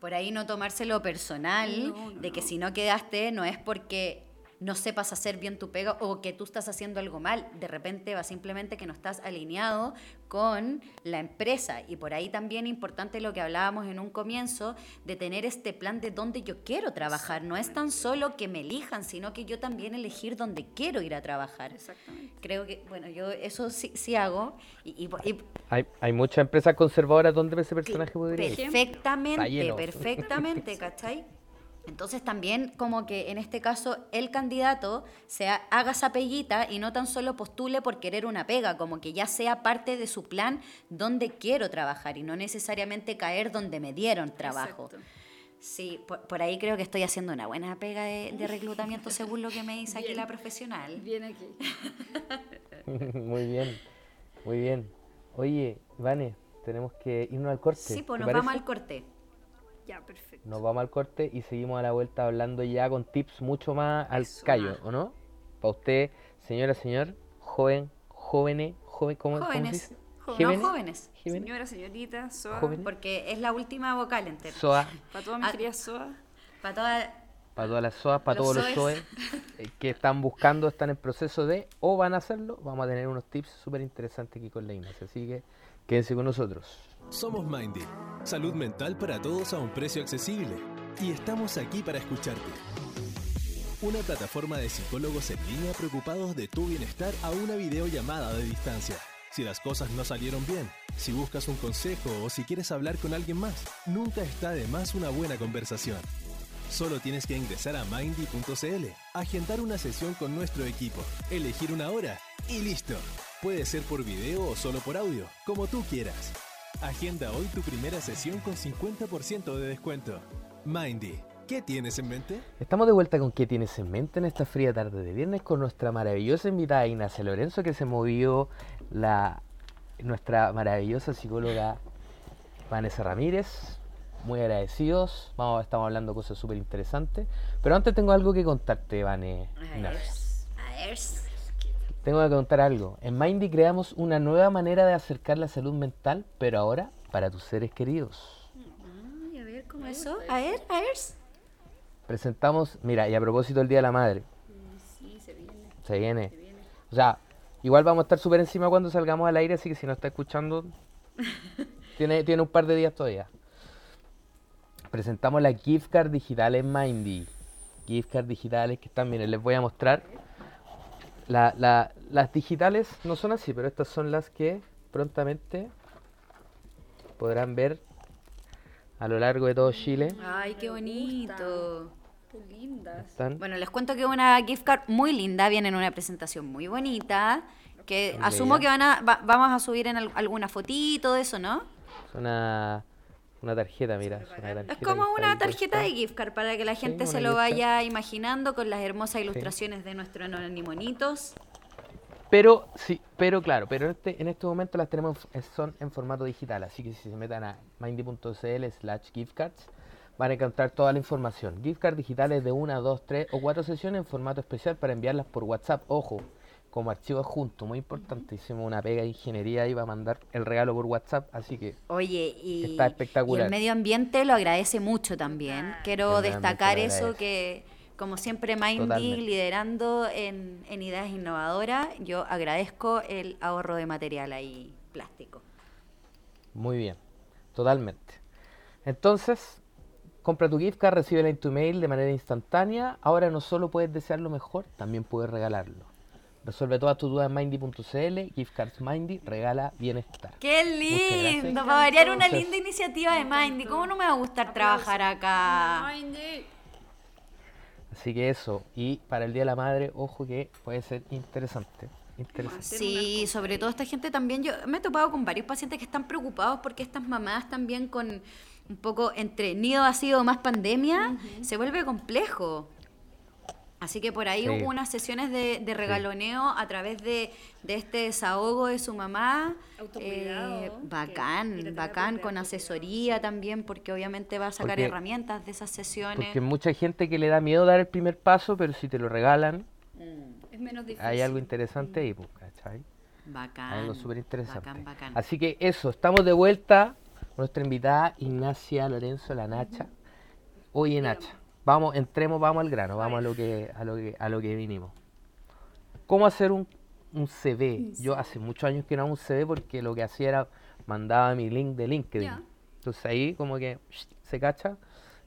Por ahí no tomárselo personal, No, no, de que no. si no quedaste no es porque no sepas hacer bien tu pega o que tú estás haciendo algo mal. De repente va simplemente que no estás alineado con la empresa. Y por ahí también importante lo que hablábamos en un comienzo, de tener este plan de dónde yo quiero trabajar. No es tan solo que me elijan, sino que yo también elegir dónde quiero ir a trabajar. Exactamente. Creo que, bueno, yo eso sí, sí hago. Y, y- y Hay, hay muchas empresas conservadoras donde ese personaje podría ir. Perfectamente, perfectamente, ¿cachai? Entonces también como que en este caso el candidato se ha- haga esa peguita y no tan solo postule por querer una pega, como que ya sea parte de su plan donde quiero trabajar y no necesariamente caer donde me dieron trabajo. Exacto. Sí, por, por ahí creo que estoy haciendo una buena pega de, de reclutamiento según lo que me dice aquí Bien. la profesional. Bien aquí. muy bien, muy bien. Oye, Vane, tenemos que irnos al corte. Sí, pues ¿te nos vamos al corte. Ya, perfecto. Nos vamos al corte y seguimos a la vuelta hablando ya con tips mucho más al Eso. callo, ¿o no? Para usted, señora, señor, joven, jóvenes, joven, ¿cómo, cómo se Jóvenes. No ¿Jóvenes? jóvenes, ¿Jóvenes? Señora, señorita, SOA. Jóvenes. porque es la última vocal entera. Soa. Para todas mis Ah. queridas SOA. Para todas para todas las SOAS, para Los todos los SOEs. SOE eh, que están buscando, están en proceso de o van a hacerlo, vamos a tener unos tips súper interesantes aquí con la Ignacia. Así que quédense con nosotros. Somos Mindy, salud mental para todos a un precio accesible. Y estamos aquí para escucharte. Una plataforma de psicólogos en línea preocupados de tu bienestar a una videollamada de distancia. Si las cosas no salieron bien, si buscas un consejo o si quieres hablar con alguien más, nunca está de más una buena conversación. Solo tienes que ingresar a mindy.cl, agendar una sesión con nuestro equipo, elegir una hora y listo. Puede ser por video o solo por audio, como tú quieras. Agenda hoy tu primera sesión con 50% de descuento. Mindy, ¿qué tienes en mente? Estamos de vuelta con ¿Qué tienes en mente en esta fría tarde de viernes con nuestra maravillosa invitada Ignacia Lorenzo que se movió la nuestra maravillosa psicóloga Vanessa Ramírez. Muy agradecidos. Vamos, estamos hablando cosas súper interesantes. Pero antes tengo algo que contarte, Vane. A ver, Ignacia. a ver. Tengo que contar algo. En Mindy creamos una nueva manera de acercar la salud mental, pero ahora para tus seres queridos. Ay, a ver, ¿cómo eso? A ver, a ver. Presentamos, mira, y a propósito del Día de la Madre, Sí, se viene. se viene. O sea, igual vamos a estar súper encima cuando salgamos al aire, así que si no está escuchando, tiene, tiene un par de días todavía. Presentamos la gift card digital en Mindy. Gift card digitales que están, miren, les voy a mostrar. La- la- las digitales no son así, pero estas son las que prontamente podrán ver a lo largo de todo Chile. Ay, qué bonito. Qué lindas. Están Bueno, les cuento que una gift card muy linda, viene en una presentación muy bonita, que asumo que van a, va- vamos a subir en al- alguna fotito de eso, ¿no? Es una, una tarjeta, mira. Es, una Es tarjeta como una tarjeta de gift card para que la gente se lo vaya imaginando con las hermosas ilustraciones de nuestros anonimonitos. Pero, sí, pero claro, pero en este, en este momento las tenemos, en- son en formato digital, así que si se metan a mindy.cl slash gift cards, van a encontrar toda la información. Gift cards digitales de una, dos, tres o cuatro sesiones en formato especial para enviarlas por WhatsApp, ojo, como archivo adjunto, muy importante, hicimos una pega de ingeniería y va a mandar el regalo por WhatsApp, así que Oye, y, Está espectacular. y el medio ambiente lo agradece mucho también. Quiero medio ambiente destacar eso que, como siempre, Mindy Totalmente. liderando en, en ideas innovadoras, yo agradezco el ahorro de material ahí plástico. Muy bien, totalmente. Entonces, compra tu gift card, recíbela en tu mail de manera instantánea. Ahora no solo puedes desear lo mejor, también puedes regalarlo. Resuelve todas tus dudas en mindy.cl, gift cards Mindy, regala bienestar. ¡Qué lindo! Para variar una linda iniciativa de Mindy. ¿Cómo no me va a gustar trabajar acá? Mindy. Así que eso, y para el Día de la Madre, ojo que puede ser interesante. Interesante. Sí, sobre todo esta gente también, yo me he topado con varios pacientes que están preocupados porque estas mamás también con un poco entre nido ha sido más pandemia, se vuelve complejo. Así que por ahí Sí. hubo unas sesiones de, de regaloneo a través de, de este desahogo de su mamá. Autocuidado, Eh, bacán, bacán, con asesoría también, porque obviamente va a sacar Porque- herramientas de esas sesiones. Porque mucha gente que le da miedo dar el primer paso, pero si te lo regalan, Es menos difícil. hay algo interesante ahí, pues, ¿cachai? Bacán. Algo súper interesante. Bacán, bacán. Así que eso, estamos de vuelta con nuestra invitada Ignacia Lorenzo, la Nacha. Oye, Nacha, vamos, entremos, vamos al grano, vamos a lo que, a lo que, a lo que vinimos. ¿Cómo hacer un, un CV? Yo hace muchos años que no hago un CV porque lo que hacía era mandaba mi link de LinkedIn. Entonces ahí como que se cacha,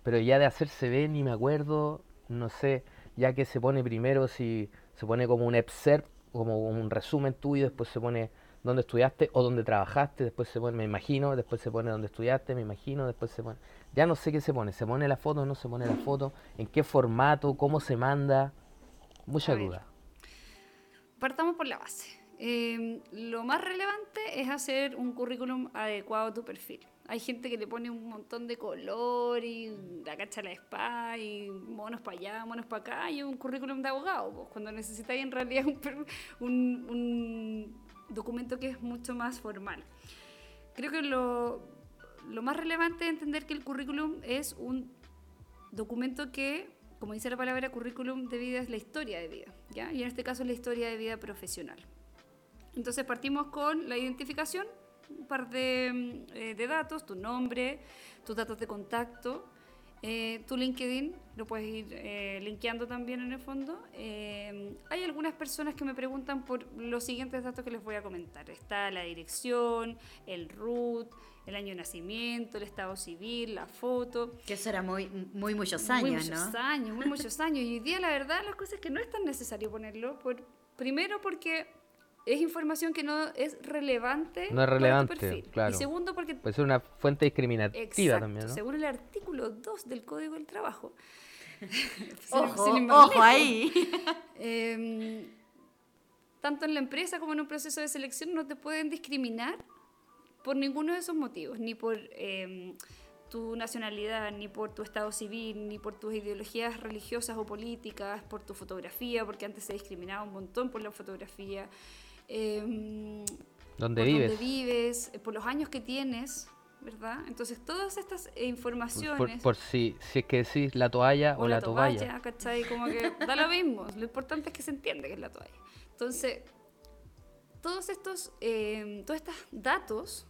pero ya de hacer CV ni me acuerdo, no sé, ya que se pone primero si se pone como un excerpt, como un resumen tuyo, después se pone dónde estudiaste o dónde trabajaste, después se pone me imagino, después se pone dónde estudiaste, me imagino, después se pone, ya no sé qué se pone, se pone la foto, no se pone la foto, en qué formato, cómo se manda, mucha duda. Partamos por la base. Eh, lo más relevante es hacer un currículum adecuado a tu perfil. Hay gente que le pone un montón de color y la cacha la spa y monos para allá, monos para acá y un currículum de abogado, pues, cuando necesitáis en realidad un, un- un documento que es mucho más formal. Creo que lo, lo más relevante es entender que el currículum es un documento que, como dice la palabra currículum de vida, es la historia de vida, ¿ya? Y en este caso es la historia de vida profesional. Entonces partimos con la identificación, un par de, eh, de datos, tu nombre, tus datos de contacto Eh, tu LinkedIn lo puedes ir eh, linkeando también en el fondo. Eh, hay algunas personas que me preguntan por los siguientes datos que les voy a comentar. Está la dirección, el root, el año de nacimiento, el estado civil, la foto. Que eso era muy, muy muchos años, muy muchos ¿no? años, muy muchos años. Y hoy día la verdad las cosas es que no es tan necesario ponerlo. Por, primero porque es información que no es relevante. No es para tu relevante, perfil. claro. Y segundo porque Puede ser una fuente discriminativa Exacto, también, ¿no? según el artículo 2 del Código del Trabajo. Ojo, ahí. eh, tanto en la empresa como en un proceso de selección no te pueden discriminar por ninguno de esos motivos, ni por eh, tu nacionalidad, ni por tu estado civil, ni por tus ideologías religiosas o políticas, por tu fotografía, porque antes se discriminaba un montón por la fotografía. eh, ¿Dónde por vives? dónde vives, eh, por los años que tienes, ¿verdad? Entonces, todas estas eh, informaciones. Por, por si, si es que decís la toalla o, la, toalla. ¿cachai? Como que da lo mismo. Lo importante es que se entiende que es la toalla. Entonces, todos estos, eh, todos estos datos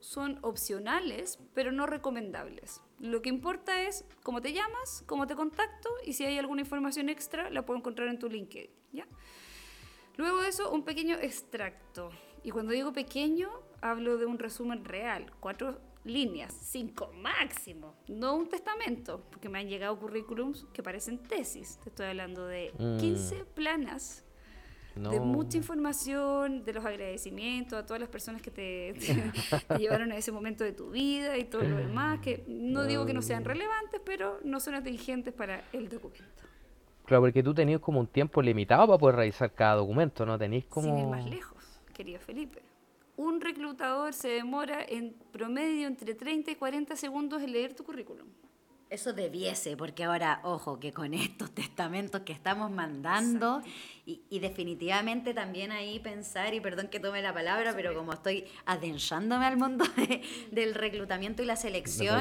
son opcionales, pero no recomendables. Lo que importa es cómo te llamas, cómo te contacto y si hay alguna información extra, la puedo encontrar en tu LinkedIn, ¿ya? Luego de eso, un pequeño extracto. Y cuando digo pequeño, hablo de un resumen real, cuatro líneas, cinco máximo, no un testamento, porque me han llegado currículums que parecen tesis. Te estoy hablando de Mm. 15 planas No. de mucha información, de los agradecimientos a todas las personas que te, te- te llevaron a ese momento de tu vida y todo lo demás, que no digo que no sean relevantes, pero no son atingentes para el documento. Claro, porque tú tenías como un tiempo limitado para poder revisar cada documento, ¿no? Tenéis como... Sin ir más lejos, querido Felipe. Un reclutador se demora en promedio entre 30 y 40 segundos en leer tu currículum. Eso debiese, porque ahora, ojo, que con estos testamentos que estamos mandando, y, y definitivamente también ahí pensar, y perdón que tome la palabra, pero como estoy adentrándome al mundo de- del reclutamiento y la selección,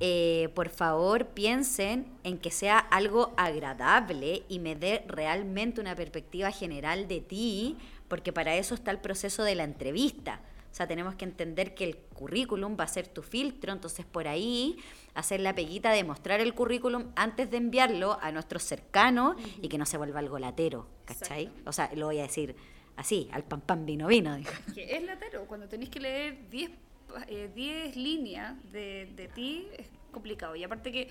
eh, por favor piensen en que sea algo agradable y me dé realmente una perspectiva general de ti, porque para eso está el proceso de la entrevista. O sea, tenemos que entender que el currículum va a ser tu filtro, entonces por ahí hacer la peguita de mostrar el currículum antes de enviarlo a nuestros cercanos y que no se vuelva algo latero, ¿cachai? O sea, lo voy a decir así, al pan pan vino vino. dijo. Que es latero, cuando tenéis que leer 10 pa- eh, 10 líneas de, de ti es complicado. Y aparte que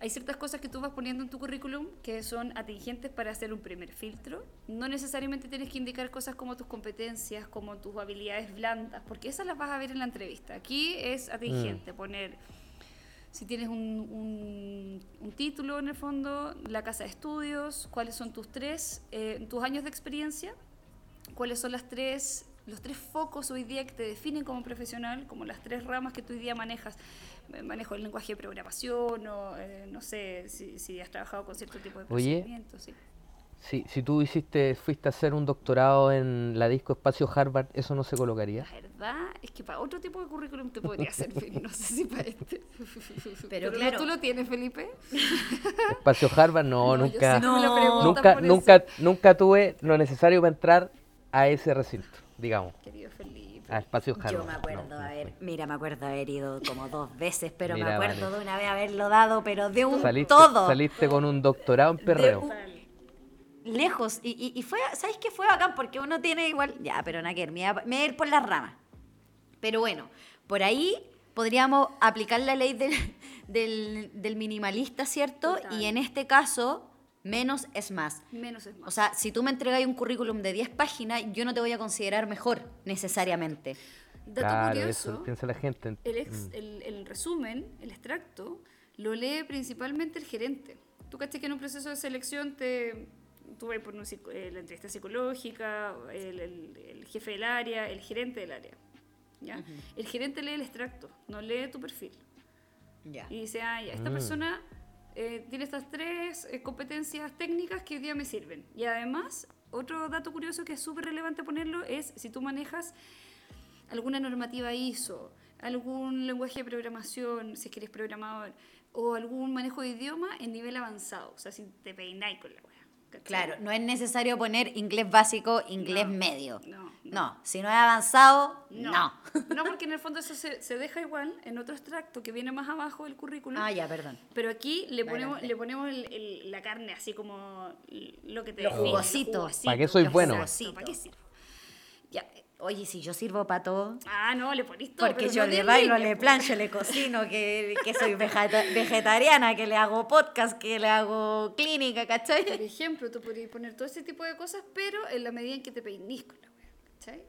hay ciertas cosas que tú vas poniendo en tu currículum que son atingentes para hacer un primer filtro. No necesariamente tienes que indicar cosas como tus competencias, como tus habilidades blandas, porque esas las vas a ver en la entrevista. Aquí es atingente poner si tienes un, un- un título en el fondo, la casa de estudios, cuáles son tus tres, eh, tus años de experiencia, cuáles son las tres, los tres focos hoy día que te definen como profesional, como las tres ramas que tú hoy día manejas. Eh, Manejo el lenguaje de programación o eh, no sé si, si has trabajado con cierto tipo de Oye. procedimientos. sí. Si, si tú hiciste, fuiste a hacer un doctorado en la disco espacio Harvard, ¿eso no se colocaría? La verdad es que para otro tipo de currículum te podría servir, no sé si para este. Pero claro. ¿Tú lo tienes, Felipe? Espacio Harvard, no, nunca, No. nunca, nunca, nunca tuve lo necesario para entrar a ese recinto, digamos. Querido Felipe. a espacio Harvard. Yo me acuerdo No, haber, mira, me acuerdo haber ido como dos veces, pero Mira, me acuerdo de una vez haberlo dado, pero de un Saliste, todo. saliste con un doctorado en perreo. un- lejos. Y, y, y fue, ¿sabes qué fue bacán? Porque uno tiene igual, ya, pero ver, me iba a ir por las ramas. Pero bueno, por ahí podríamos aplicar la ley del, del, del minimalista, ¿cierto? Total. Y en este caso, menos es más. Menos es más. O sea, si tú me entregas un currículum de 10 páginas, yo no te voy a considerar mejor, necesariamente. Dato Claro, curioso, eso piensa la gente. el, ex- Mm. el, el resumen, el extracto, lo lee principalmente el gerente. Tú caché que en un proceso de selección te, tú vas por un eh, la entrevista psicológica, el, el- el jefe del área, el gerente del área. ¿ya? El gerente lee el extracto, no lee tu perfil. Ya. Y dice, ah, ya, esta Mm. persona eh, tiene estas tres eh, competencias técnicas que hoy día me sirven. Y además, otro dato curioso que es súper relevante ponerlo es si tú manejas alguna normativa ISO, algún lenguaje de programación, si es que eres programador, o algún manejo de idioma en nivel avanzado, o sea, si te peináis con la. ¿Cachai? Claro, no es necesario poner inglés básico, inglés No, medio. no, no. No, si no es avanzado, no. No, porque en el fondo eso se, se deja igual en otro extracto que viene más abajo del currículum. Ah, ya, perdón. Pero aquí le ponemos, Adelante. le ponemos el- el- la carne así como lo que te Lo define, jugosito. jugosito, ¿Para qué soy bueno? ¿Para qué sirvo? Ya. Oye, si yo sirvo para todo, Ah, no, le ponís todo. porque yo no le bailo, línea, le plancho, le cocino, que, que soy vegeta- vegetariana, que le hago podcast, que le hago clínica, Por ¿cachai? ejemplo, tú podrías poner todo ese tipo de cosas, pero en la medida en que te peinís con la wea, ¿cachai?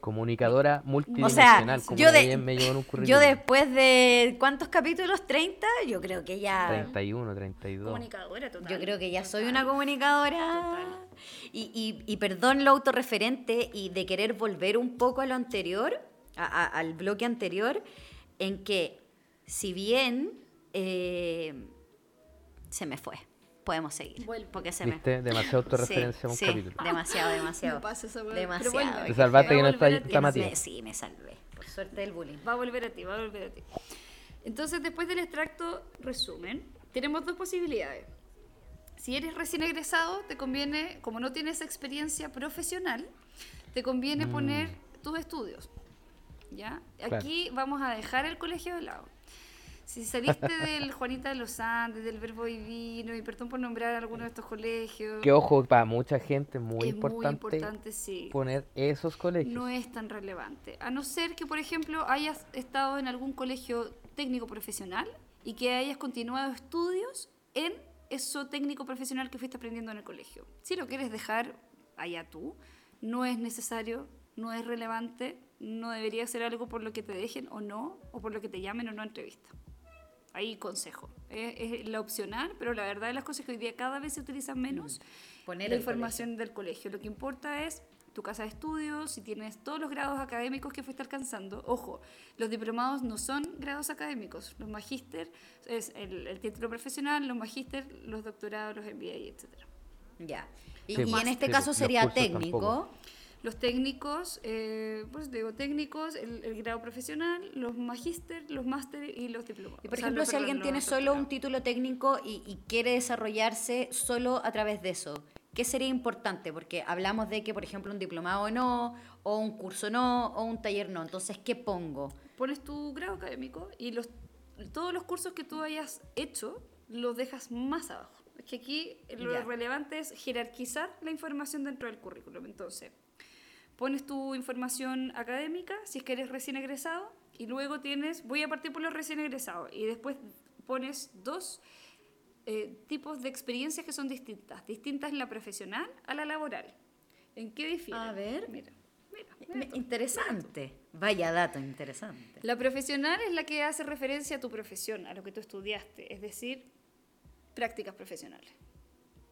Comunicadora O sea, multidimensional, como yo, de, me llevó en un currículum. yo después de, ¿cuántos capítulos? ¿30? Yo creo que ya... 31, 32. Comunicadora total. Yo creo que ya soy una comunicadora. Total. Y, y, y perdón lo autorreferente y de querer volver un poco a lo anterior, a- a- al bloque anterior, en que si bien eh, se me fue, podemos seguir. Vuelve. Porque se me ¿Viste? Demasiada autorreferencia Sí, en un sí, capítulo. demasiado, demasiado. Me pasa Demasiado. vuelve. Te salvaste Va que a no está, está Me- Matías. sí, me salvé. Por suerte del bullying. Va a volver a ti, va a volver a ti. Entonces, después del extracto resumen, tenemos dos posibilidades. Si eres recién egresado, te conviene, como no tienes experiencia profesional, te conviene poner tus estudios. ¿Ya? Claro. Aquí vamos a dejar el colegio de lado. Si saliste del Juanita de los Andes, del Verbo Divino, y perdón por nombrar alguno de estos colegios, Que ojo, para mucha gente muy es importante, muy importante, sí. poner esos colegios. no es tan relevante. A no ser que, por ejemplo, hayas estado en algún colegio técnico profesional y que hayas continuado estudios en eso técnico profesional que fuiste aprendiendo en el colegio. Si lo quieres dejar allá tú, no es necesario, no es relevante, no debería ser algo por lo que te dejen o no, o por lo que te llamen o no a entrevista. Ahí consejo. Es, es la opcional, pero la verdad de las cosas es que hoy día cada vez se utilizan menos Poner la información del colegio. Lo que importa es tu casa de estudios, si tienes todos los grados académicos que fuiste alcanzando. Ojo, los diplomados no son grados académicos. Los magíster es el, el título profesional, los magíster, los doctorados, los MBA, etc. Ya. Y, Sí, y en este sí, caso sería técnico. tampoco. Los técnicos, eh, pues digo técnicos, el, el grado profesional, los magíster, los máster y los diplomados. Y por O sea, ejemplo, si alguien tiene solo un título técnico y, y quiere desarrollarse solo a través de eso, ¿qué sería importante? Porque hablamos de que, por ejemplo, un diplomado no, o un curso no, o un taller no. Entonces, ¿qué pongo? pones tu grado académico y los, todos los cursos que tú hayas hecho los dejas más abajo. Es que aquí lo Ya. relevante es jerarquizar la información dentro del currículum. Entonces, pones tu información académica, si es que eres recién egresado, y luego tienes, voy a partir por los recién egresados, y después pones dos eh, tipos de experiencias que son distintas, distintas en la profesional a la laboral. ¿En qué difieren? A ver. Mira, mira, mira Me- esto. Interesante. Vaya dato interesante. La profesional es la que hace referencia a tu profesión, a lo que tú estudiaste, es decir, prácticas profesionales,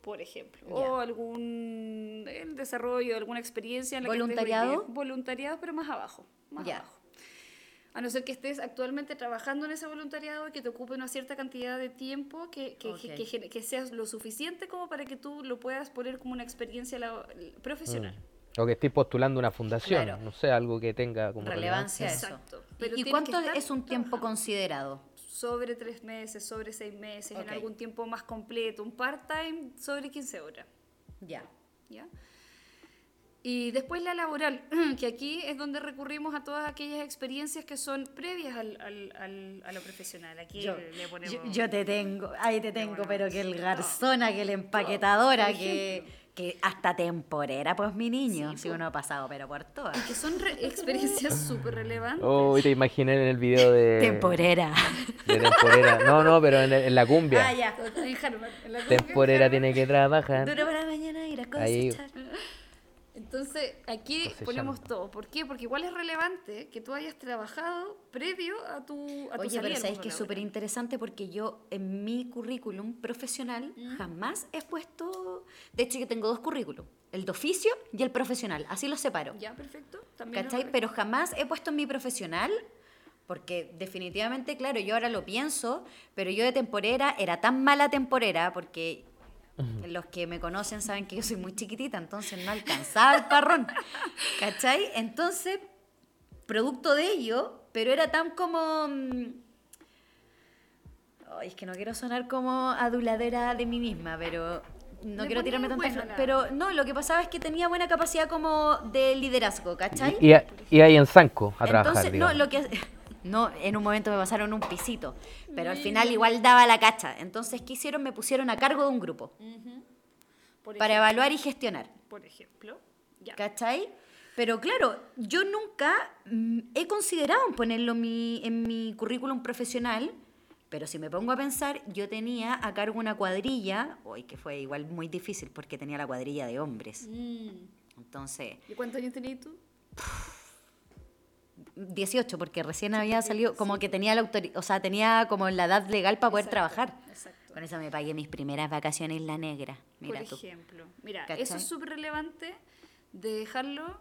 por ejemplo, Ya. o algún el desarrollo de alguna experiencia en la ¿Voluntariado? que voluntariado, pero más abajo, más Ya. abajo. A no ser que estés actualmente trabajando en ese voluntariado y que te ocupe una cierta cantidad de tiempo que, que, Ok. que, que, que seas lo suficiente como para que tú lo puedas poner como una experiencia labo- profesional. O que estoy postulando una fundación, Claro. no sé, algo que tenga como Relevancia relevancia. eso. Exacto. ¿Y- Pero ¿Y cuánto es un tiempo trabajando. considerado? sobre tres meses, sobre seis meses, Ok. en algún tiempo más completo, un part-time sobre 15 horas. Ya. ¿ya? Y después la laboral, que aquí es donde recurrimos a todas aquellas experiencias que son previas al, al- al- a lo profesional. Aquí Yo, le ponemos... yo- yo te tengo, ahí te tengo, pero que el garzona, que la empaquetadora, que, que hasta temporera, pues mi niño, Sí, si uno ha pasado, pero por todas. que son re- experiencias súper relevantes. Oh, te imaginé en el video de, Temporera. de temporera. No, no, pero en, la cumbia. Ah, ya. En Harvard, en la cumbia Temporera tiene que trabajar. Duro para mañana ir a Ahí. Entonces, aquí Cosechando. ponemos todo. ¿Por qué? Porque igual es relevante que tú hayas trabajado previo a tu, a tu Oye, salida pero mundo que es súper interesante porque yo en mi currículum profesional Mm. jamás he puesto. De hecho, yo tengo dos currículum: el de oficio y el profesional. Así los separo. Ya, perfecto. También ¿Cachai? Pero jamás he puesto en mi profesional, porque definitivamente, claro, yo ahora lo pienso, pero yo de temporera era tan mala temporera, porque los que me conocen saben que yo soy muy chiquitita, entonces no alcanzaba el parrón. ¿Cachai? Entonces, producto de ello, pero era tan como... Ay, es que no quiero sonar como aduladora de mí misma, pero no quiero tirarme ponía tanta buena pero no, lo que pasaba es que tenía buena capacidad como de liderazgo, ¿cachai? Y, y ahí en Sanco a trabajar, Entonces, no, lo que no, en un momento me pasaron un pisito, pero al final igual daba la cacha. Entonces, ¿qué hicieron? Me pusieron a cargo de un grupo Por para ejemplo, evaluar y gestionar. Por ejemplo, ya. ¿Cachai? Pero claro, yo nunca mm, he considerado en ponerlo en mi, en mi currículum profesional, pero si me pongo a pensar, yo tenía a cargo una cuadrilla, hoy que fue igual muy difícil porque tenía la cuadrilla de hombres. Mm. Entonces, ¿Y cuántos años tenías tú? 18, porque recién había salido, como que tenía la o sea, tenía como la edad legal para poder Exacto, trabajar. Exacto. Con eso me pagué mis primeras vacaciones en La Negra. Mira por tú. ejemplo, mira, ¿Cachai? eso es súper relevante de dejarlo,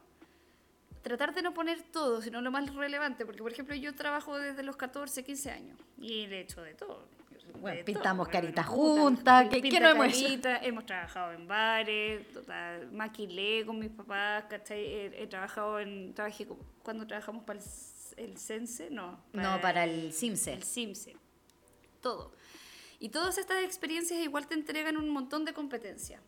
tratar de no poner todo, sino lo más relevante, porque por ejemplo yo trabajo desde los 14, 15 años y le he hecho de todo. Bueno, todo, pintamos bueno, caritas puta, juntas, ¿qué- qué no hemos hecho? caritas, Hemos trabajado en bares, total, maquilé con mis papás, ¿cachai? He, he trabajado en, trabajé cuando trabajamos para el, el Sense, no. No, para el Simse. El Simse. Todo. Y todas estas experiencias igual te entregan un montón de competencias.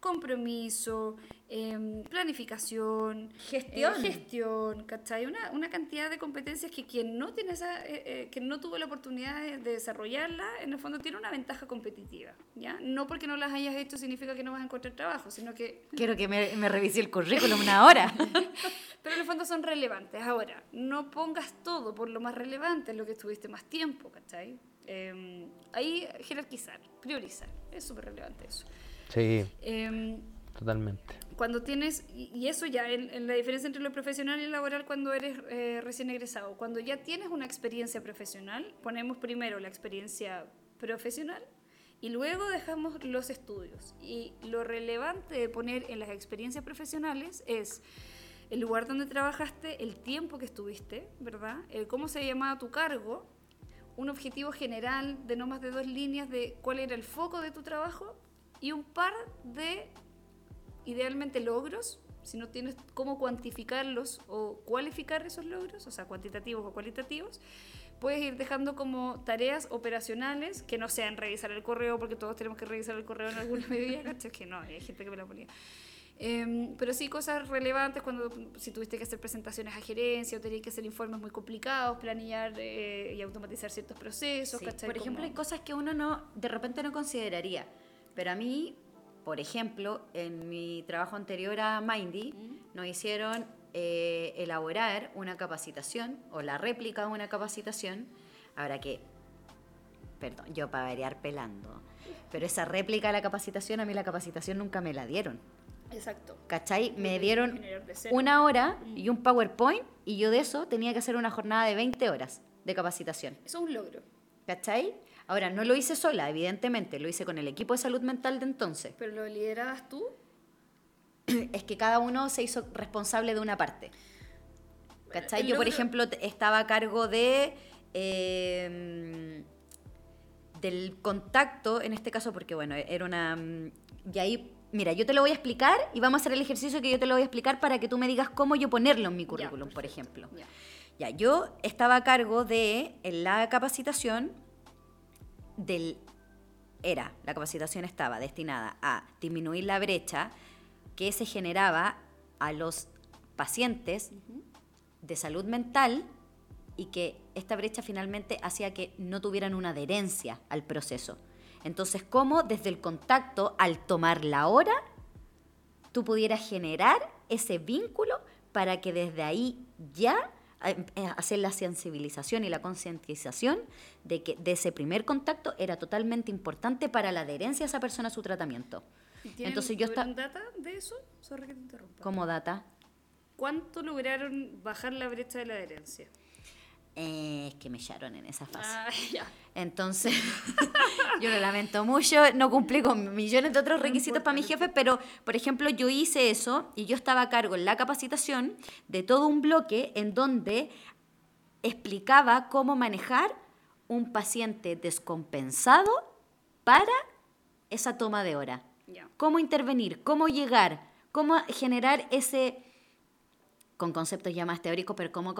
Compromiso, em, planificación, Gestión. eh, gestión, ¿cachai? Una, una cantidad de competencias que quien no tiene esa, eh, eh, que no tuvo la oportunidad de, de desarrollarla, en el fondo tiene una ventaja competitiva, ¿ya? No porque no las hayas hecho significa que no vas a encontrar trabajo, sino que Quiero que me, me revise el currículum una hora. pero en el fondo son relevantes. Ahora, no pongas todo por lo más relevante, en lo que estuviste más tiempo, ¿cachai? Eh, ahí jerarquizar, priorizar, es súper relevante eso. Sí, Eh, totalmente. cuando tienes, y eso ya, en, en la diferencia entre lo profesional y laboral cuando eres eh, recién egresado, cuando ya tienes una experiencia profesional, ponemos primero la experiencia profesional y luego dejamos los estudios. Y lo relevante de poner en las experiencias profesionales es el lugar donde trabajaste, el tiempo que estuviste, ¿verdad? El cómo se llamaba tu cargo, un objetivo general de no más de dos líneas de cuál era el foco de tu trabajo y un par de idealmente logros, si no tienes cómo cuantificarlos o cualificar esos logros, o sea, cuantitativos o cualitativos, puedes ir dejando como tareas operacionales que no sean revisar el correo, porque todos tenemos que revisar el correo en alguna medida, ¿cachai? Que no, hay gente que me la ponía. Em, pero sí cosas relevantes cuando si tuviste que hacer presentaciones a gerencia o tenías que hacer informes muy complicados, planear eh, y automatizar ciertos procesos, Sí. Por ejemplo, Como- hay cosas que uno no, de repente no consideraría. Pero a mí, por ejemplo, en mi trabajo anterior a Mindy, nos hicieron eh, elaborar una capacitación o la réplica de una capacitación. Ahora que, perdón, yo para variar pelando, pero esa réplica de la capacitación, a mí la capacitación nunca me la dieron. Exacto. ¿Cachai? Me dieron una hora y un PowerPoint y yo de eso tenía que hacer una jornada de 20 horas de capacitación. Eso es un logro. ¿Cachai? Ahora, no lo hice sola, evidentemente, lo hice con el equipo de salud mental de entonces. Pero lo liderabas tú. Es que cada uno se hizo responsable de una parte. ¿Cachai? Yo, por ejemplo, estaba a cargo de... eh, del contacto, en este caso, porque bueno, era una... mm, Y ahí, mira, yo te lo voy a explicar y vamos a hacer el ejercicio que yo te lo voy a explicar para que tú me digas cómo yo ponerlo en mi currículum, por ejemplo. ya. Ya, yo estaba a cargo de en la capacitación del era, la capacitación estaba destinada a disminuir la brecha que se generaba a los pacientes de salud mental y que esta brecha finalmente hacía que no tuvieran una adherencia al proceso. Entonces, ¿cómo desde el contacto, al tomar la hora, tú pudieras generar ese vínculo para que desde ahí ya hacer la sensibilización y la concientización de que de ese primer contacto era totalmente importante para la adherencia de esa persona a su tratamiento. ¿Y Entonces yo estaba... data de eso? Sorry que te interrumpa. como data? ¿Cuánto lograron bajar la brecha de la adherencia? Eh, es que me echaron en esa fase. Ah. Entonces, yo lo lamento mucho, no cumplí con millones de otros requisitos para mi jefe, pero, por ejemplo, yo hice eso y yo estaba a cargo en la capacitación de todo un bloque en donde explicaba cómo manejar un paciente descompensado para esa toma de hora. Cómo intervenir, cómo llegar, cómo generar ese, con conceptos ya más teóricos, pero cómo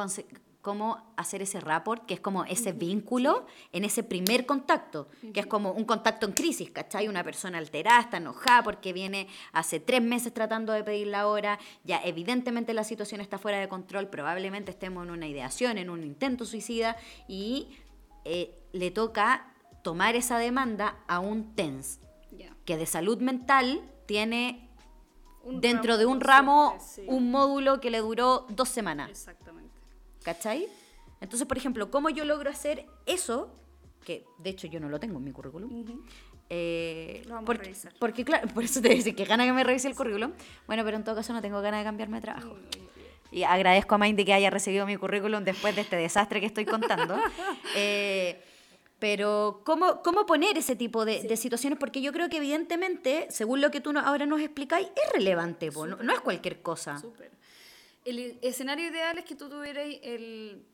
cómo hacer ese rapport, que es como ese vínculo en ese primer contacto, que es como un contacto en crisis, ¿cachai? Una persona alterada, está enojada porque viene hace tres meses tratando de pedir la hora, ya evidentemente la situación está fuera de control, probablemente estemos en una ideación, en un intento suicida y eh, le toca tomar esa demanda a un TENS, que de salud mental tiene Un dentro de un ramo sí. un módulo que le duró dos semanas. Exactamente. ¿Cachai? Entonces, por ejemplo, ¿cómo yo logro hacer eso? Que de hecho yo no lo tengo en mi currículum. Ujú. Eh, Lo vamos a porque, revisar. porque, claro, por eso te decía que gana que me revise el currículum. Bueno, pero en todo caso no tengo ganas de cambiarme de trabajo. Y agradezco a Mindy que haya recibido mi currículum después de este desastre que estoy contando. Eh, pero, ¿cómo, ¿cómo poner ese tipo de, de situaciones? Porque yo creo que, evidentemente, según lo que tú no- ahora nos explicáis, es relevante, no, no es cualquier cosa. Súper. El escenario ideal es que tú tuvieras el,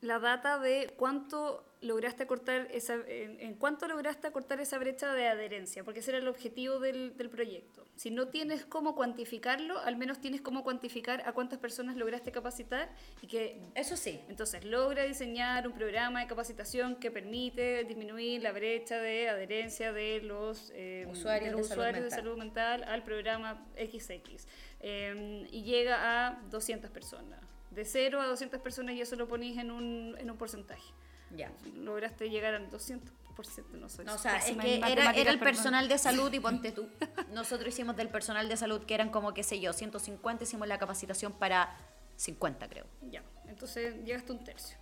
la data de cuánto lograste cortar esa, en, en cuánto lograste cortar esa brecha de adherencia, porque ese era el objetivo del, del proyecto. Si no tienes cómo cuantificarlo, al menos tienes cómo cuantificar a cuántas personas lograste capacitar y que Eso sí. entonces logra diseñar un programa de capacitación que permite disminuir la brecha de adherencia de los eh, Usuarios los de salud mental al programa XX eh, y llega a 200 personas. De 0 a 200 personas y eso lo ponís en un, en un porcentaje. Ya. Lograste llegar al 200%, no soy No, o sea, es que era, era el perdón. personal de salud y ponte tú. Nosotros hicimos del personal de salud que eran como, qué sé yo, 150, hicimos la capacitación para 50, creo. Ya, entonces llegaste a un tercio.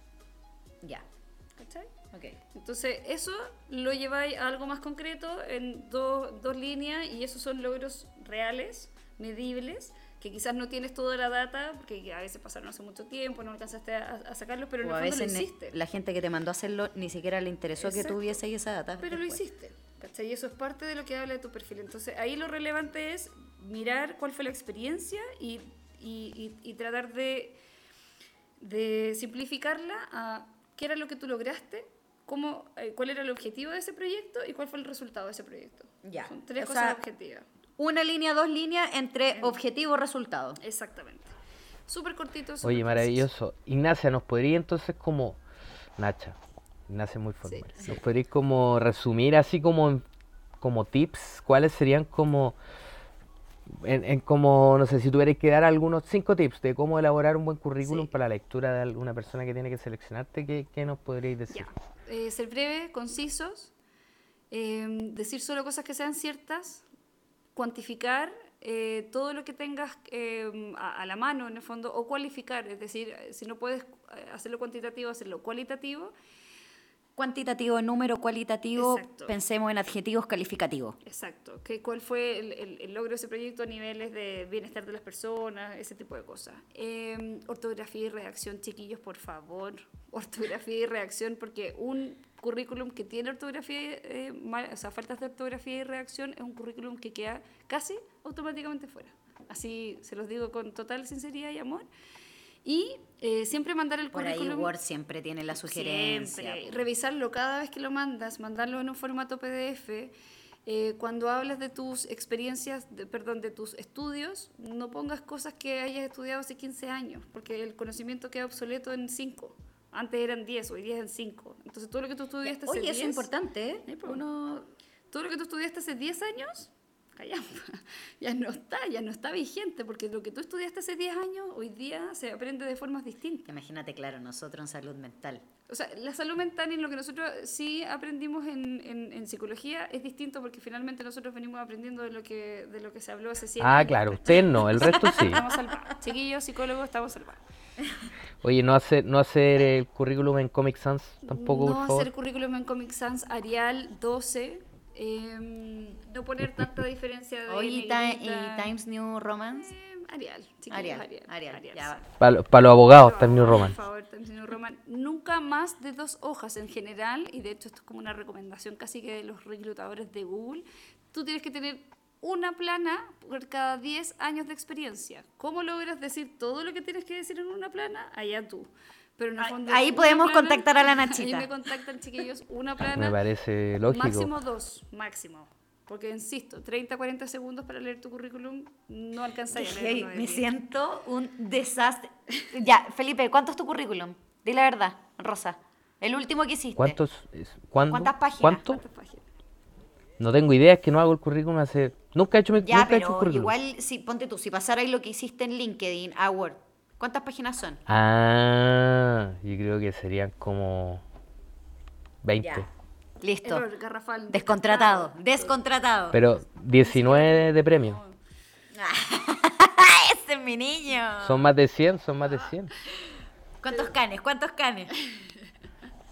Ya. ¿Cachai? Ok. Entonces, eso lo lleváis a algo más concreto en dos, dos líneas y esos son logros reales, medibles, que quizás no tienes toda la data, porque a veces pasaron hace mucho tiempo, no alcanzaste a, a sacarlos, pero en O a el fondo veces lo hiciste. la gente que te mandó a hacerlo ni siquiera le interesó que Exacto. tuviese ahí esa data. Pero lo después. hiciste, ¿cachai? Y eso es parte de lo que habla de tu perfil. Entonces, ahí lo relevante es mirar cuál fue la experiencia y, y- y- y tratar de, de simplificarla a qué era lo que tú lograste, cómo, eh, cuál era el objetivo de ese proyecto y cuál fue el resultado de ese proyecto. Ya. Son tres O cosas sea, objetivas. Una línea, dos líneas entre objetivo y resultado. Exactamente. Súper cortito. Oye, maravilloso. Ignacia, ¿nos podría entonces como... Nacha, Ignacia es muy formal. ¿Nos podrías como resumir así como en- como tips? ¿Cuáles serían como... En, en como, no sé, si tuvierais que dar algunos cinco tips de cómo elaborar un buen currículum Sí. para la lectura de alguna persona que tiene que seleccionarte, ¿qué, qué nos podríais decir? Eh, ser breve, concisos, eh, decir solo cosas que sean ciertas, cuantificar eh, todo lo que tengas eh, a, a la mano en el fondo, o cualificar, es decir, eh, si no puedes eh, hacerlo cuantitativo, hacerlo cualitativo. Cuantitativo, número cualitativo, Exacto. pensemos en adjetivos calificativos. Exacto, que, cuál fue el, el- el logro de ese proyecto a niveles de bienestar de las personas, ese tipo de cosas. Eh, ortografía y redacción, chiquillos, por favor, ortografía y redacción, porque un currículum que tiene ortografía, eh, mal- o sea, faltas de ortografía y redacción es un currículum que queda casi automáticamente fuera. Así se los digo con total sinceridad y amor. Y eh, siempre mandar el Por ahí currículum. Word siempre tiene la sugerencia. Siempre. Revisarlo cada vez que lo mandas, mandarlo en un formato PDF. Eh, cuando hablas de tus experiencias, de- perdón, de tus estudios, no pongas cosas que hayas estudiado hace 15 años, porque el conocimiento queda obsoleto en 5. Antes eran 10, hoy día es en 5. Entonces, todo lo que tú estudiaste hace Oye, 10... eso es importante, ¿eh? Uno Todo lo que tú estudiaste hace 10 años, callamos, ya no está, ya no está vigente, porque lo que tú estudiaste hace 10 años, hoy día se aprende de formas distintas. Imagínate, claro, nosotros en salud mental. O sea, la salud mental y lo que nosotros sí aprendimos en, en, en psicología es distinto porque finalmente nosotros venimos aprendiendo de lo que, de lo que se habló hace 100 Ah, años. claro, usted no, el resto sí. Estamos salvados. Chiquillos, psicólogos, estamos salvados. Oye, no hacer, no hacer el currículum en Comic Sans tampoco, no por favor. hacer currículum en Comic Sans, Arial 12. Em, no poner tanta diferencia de. Oye, y, y Times New Romance. Em, Arial, chiquillos, Arial, Arial. Arial, Arial, ya sí. va. Para los abogados, Time New Por Roman. favor, Times New Roman. Nunca más de dos hojas en general, y de hecho esto es como una recomendación casi que de los reclutadores de Google. Tú tienes que tener una plana por cada 10 años de experiencia. ¿Cómo logras decir todo lo que tienes que decir en una plana? Allá tú. Pero en el Ahí- fondo, ahí podemos plana- contactar a la Ahí Nachita. me contactan, chiquillos, una plana. Me parece lógico. Máximo dos, máximo. Porque, insisto, 30, 40 segundos para leer tu currículum no alcanzaría de me 10. siento un desastre. Ya, Felipe, ¿cuánto es tu currículum? Di la verdad, Rosa. El último que hiciste. ¿Cuántos? cuándo? ¿Cuántas páginas? ¿Cuánto? ¿Cuántas páginas? No tengo idea, es que no hago el currículum hace... Nunca he hecho, mi- Ya, nunca he hecho el pero currículum. igual, si, ponte tú, si pasarais lo que hiciste en LinkedIn a Word, ¿cuántas páginas son? Ah, yo creo que serían como 20. Ya. Listo. Error garrafal. Descontratado. Descontratado. Pero 19 de premio. Ese es mi niño. Son más de 100, son más de 100. ¿Cuántos canes? ¿Cuántos canes?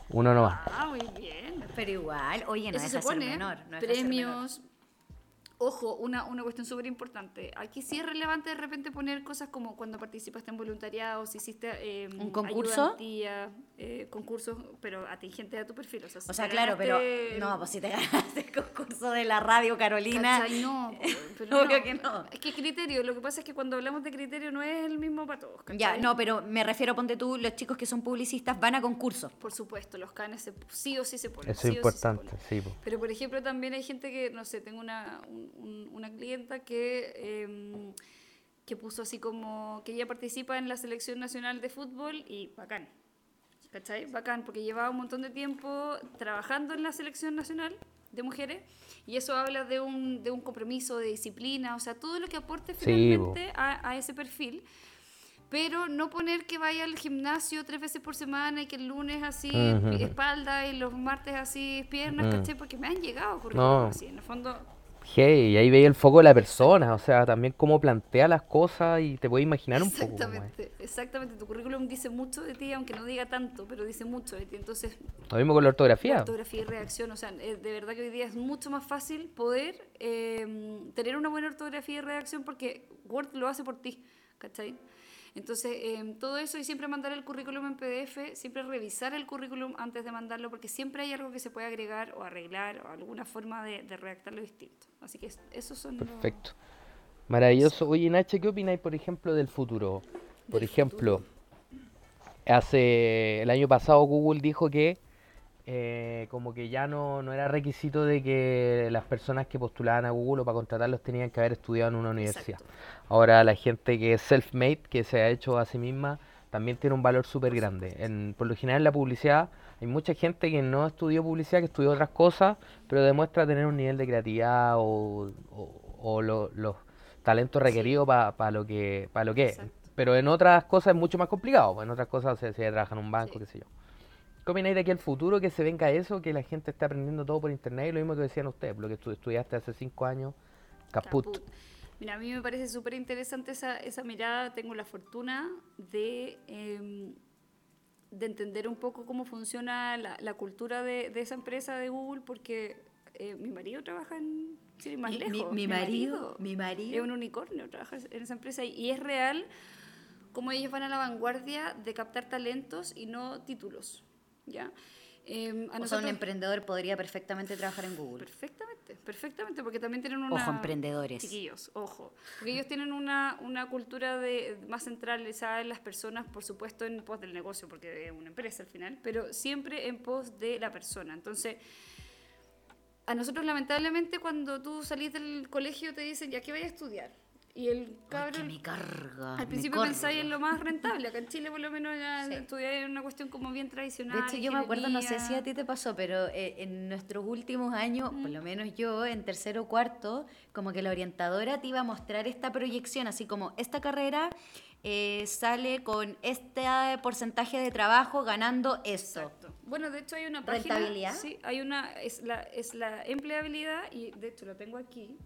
Uno nomás. Ah, muy bien. Pero igual, oye, no Eso deja se ser pone. menor. No premios. Ojo, una, una cuestión súper importante. Aquí sí es relevante de repente poner cosas como cuando participaste en voluntariado, si hiciste eh, ¿Un concurso? ayudantía, eh, concursos, pero atingentes a tu perfil. O sea, si O sea, claro, pero no, pues si te ganaste el concurso de la radio Carolina. ¿Cachai? No, pero Obvio no. que no. Es que criterio, lo que pasa es que cuando hablamos de criterio no es el mismo para todos. Ya, ¿cachai? no, pero me refiero, ponte tú, los chicos que son publicistas van a concursos. Por supuesto, los canes se- sí o sí se ponen. Eso es sí importante, sí. po. Pero, por ejemplo, también hay gente que, no sé, tengo una, un- un- una clienta que, eh, que puso así como que ella participa en la selección nacional de fútbol y bacán. ¿Cachai? Bacán, porque llevaba un montón de tiempo trabajando en la selección nacional de mujeres y eso habla de un, de un compromiso, de disciplina, o sea, todo lo que aporte Sí, finalmente a, a ese perfil. Pero no poner que vaya al gimnasio tres veces por semana y que el lunes así Ujú. pi- espalda y los martes así piernas, Mm. ¿cachai? Porque me han llegado currículum No. así. En el fondo, Hey, y ahí veía el foco de la persona, o sea, también cómo plantea las cosas y te puedes imaginar un poco. exactamente, exactamente. Tu currículum dice mucho de ti, aunque no diga tanto, pero dice mucho de ti. Entonces, Lo mismo con la la ortografía. ortografía y redacción, o sea, eh, de verdad que hoy día es mucho más fácil poder eh, tener una buena ortografía y redacción porque Word lo hace por ti, ¿cachai? Entonces, eh, todo eso y siempre mandar el currículum en PDF, siempre revisar el currículum antes de mandarlo porque siempre hay algo que se puede agregar o arreglar o alguna forma de, de redactarlo distinto. Así que es- esos son los- Perfecto. Maravilloso. Oye, Nacha, ¿qué opináis, por ejemplo, del futuro? Por Del ejemplo, hace el año pasado Google dijo que eh, como que ya no, no era requisito de que las personas que postulaban a Google o para contratarlos tenían que haber estudiado en una universidad. Exacto. Ahora la gente que es self-made, que se ha hecho a sí misma, también tiene un valor súper grande. En, por lo general en la publicidad hay mucha gente que no estudió publicidad, que estudió otras cosas, pero demuestra tener un nivel de creatividad o, o- o lo- los talentos requeridos para lo que para lo que es. Pero en otras cosas es mucho más complicado. En otras cosas se, se trabaja en un banco, Sí. qué sé yo. ¿Qué opináis de aquí el futuro que se venga eso, que la gente está aprendiendo todo por internet? Y lo mismo que decían ustedes, lo que tú estudiaste hace cinco años, caput. Caput. Mira, a mí me parece súper interesante esa, esa mirada. Tengo la fortuna de, em, de entender un poco cómo funciona la, la cultura de, de esa empresa de Google, porque eh, mi marido trabaja en Chile más Mi- mi- lejos. mi marido- mi marido. Es un unicornio, trabaja en esa empresa y, y es real como ellos van a la vanguardia de captar talentos y no títulos. ¿Ya? Em, a O sea, un emprendedor podría perfectamente trabajar en Google. Perfectamente, perfectamente, porque también tienen una... Ojo, emprendedores. Chiquillos, ojo. Porque ellos tienen una, una cultura de, más centralizada en las personas, por supuesto en pos del negocio, porque es una empresa al final, pero siempre en pos de la persona. Entonces, a nosotros lamentablemente cuando tú salís del colegio te dicen, ya que vaya a estudiar. Y el cabrón... me carga. Al principio pensáis en lo más rentable. Acá en Chile, por lo menos, ya Sí. estudiar en una cuestión como bien tradicional. De hecho, yo me acuerdo, no sé si a ti te pasó, pero eh, en nuestros últimos años, por Mm. lo menos yo, en tercero o cuarto, como que la orientadora te iba a mostrar esta proyección, así como esta carrera eh, sale con este porcentaje de trabajo ganando esto. Exacto. Bueno, de hecho hay una página. ¿Rentabilidad? Sí, hay una, es la, es la empleabilidad y de hecho la tengo aquí,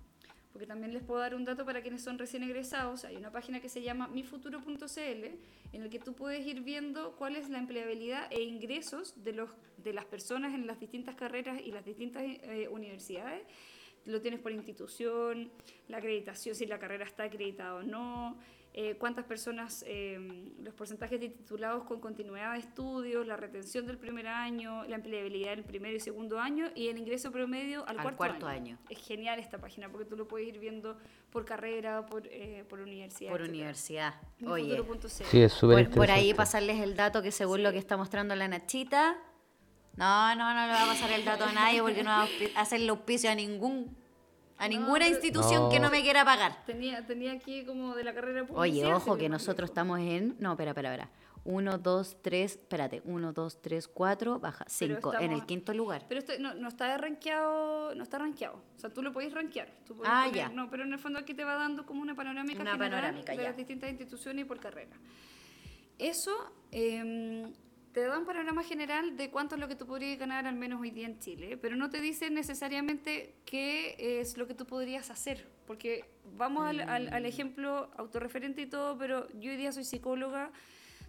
porque también les puedo dar un dato para quienes son recién egresados. Hay una página que se llama mifuturo.cl en el que tú puedes ir viendo cuál es la empleabilidad e ingresos de, los, de las personas en las distintas carreras y las distintas eh, universidades. Lo tienes por institución, la acreditación, si la carrera está acreditada o no, eh, cuántas personas, eh, los porcentajes de titulados con continuidad de estudios, la retención del primer año, la empleabilidad del primer y segundo año y el ingreso promedio al, Al cuarto, cuarto año. año. Es genial esta página porque tú lo puedes ir viendo por carrera, por, eh, por universidad. Por universidad. Oye. Sí, es súper por, por ahí pasarles el dato que según lo que está mostrando la Nachita. No, no, no le va a pasar el dato a nadie porque no va a auspi- hacerle auspicio a ningún A ninguna institución que No. me quiera pagar. Tenía, tenía aquí como de la carrera de Oye, ojo que nosotros estamos en. No, espera, espera, espera. Uno, dos, tres. Espérate. Uno, dos, tres, cuatro. Baja. Pero Cinco. En el quinto lugar. Pero esto no, no está rankeado, no está rankeado. O sea, tú lo podéis rankear. tú podés Ah, poner- ya. No, pero en el fondo aquí te va dando como una panorámica Una general panorámica, de ya. las distintas instituciones y por carrera. Eso em, te da un panorama general de cuánto es lo que tú podrías ganar al menos hoy día en Chile, pero no te dice necesariamente qué es lo que tú podrías hacer, porque vamos al, al- Mm. al ejemplo autorreferente y todo, pero yo hoy día soy psicóloga,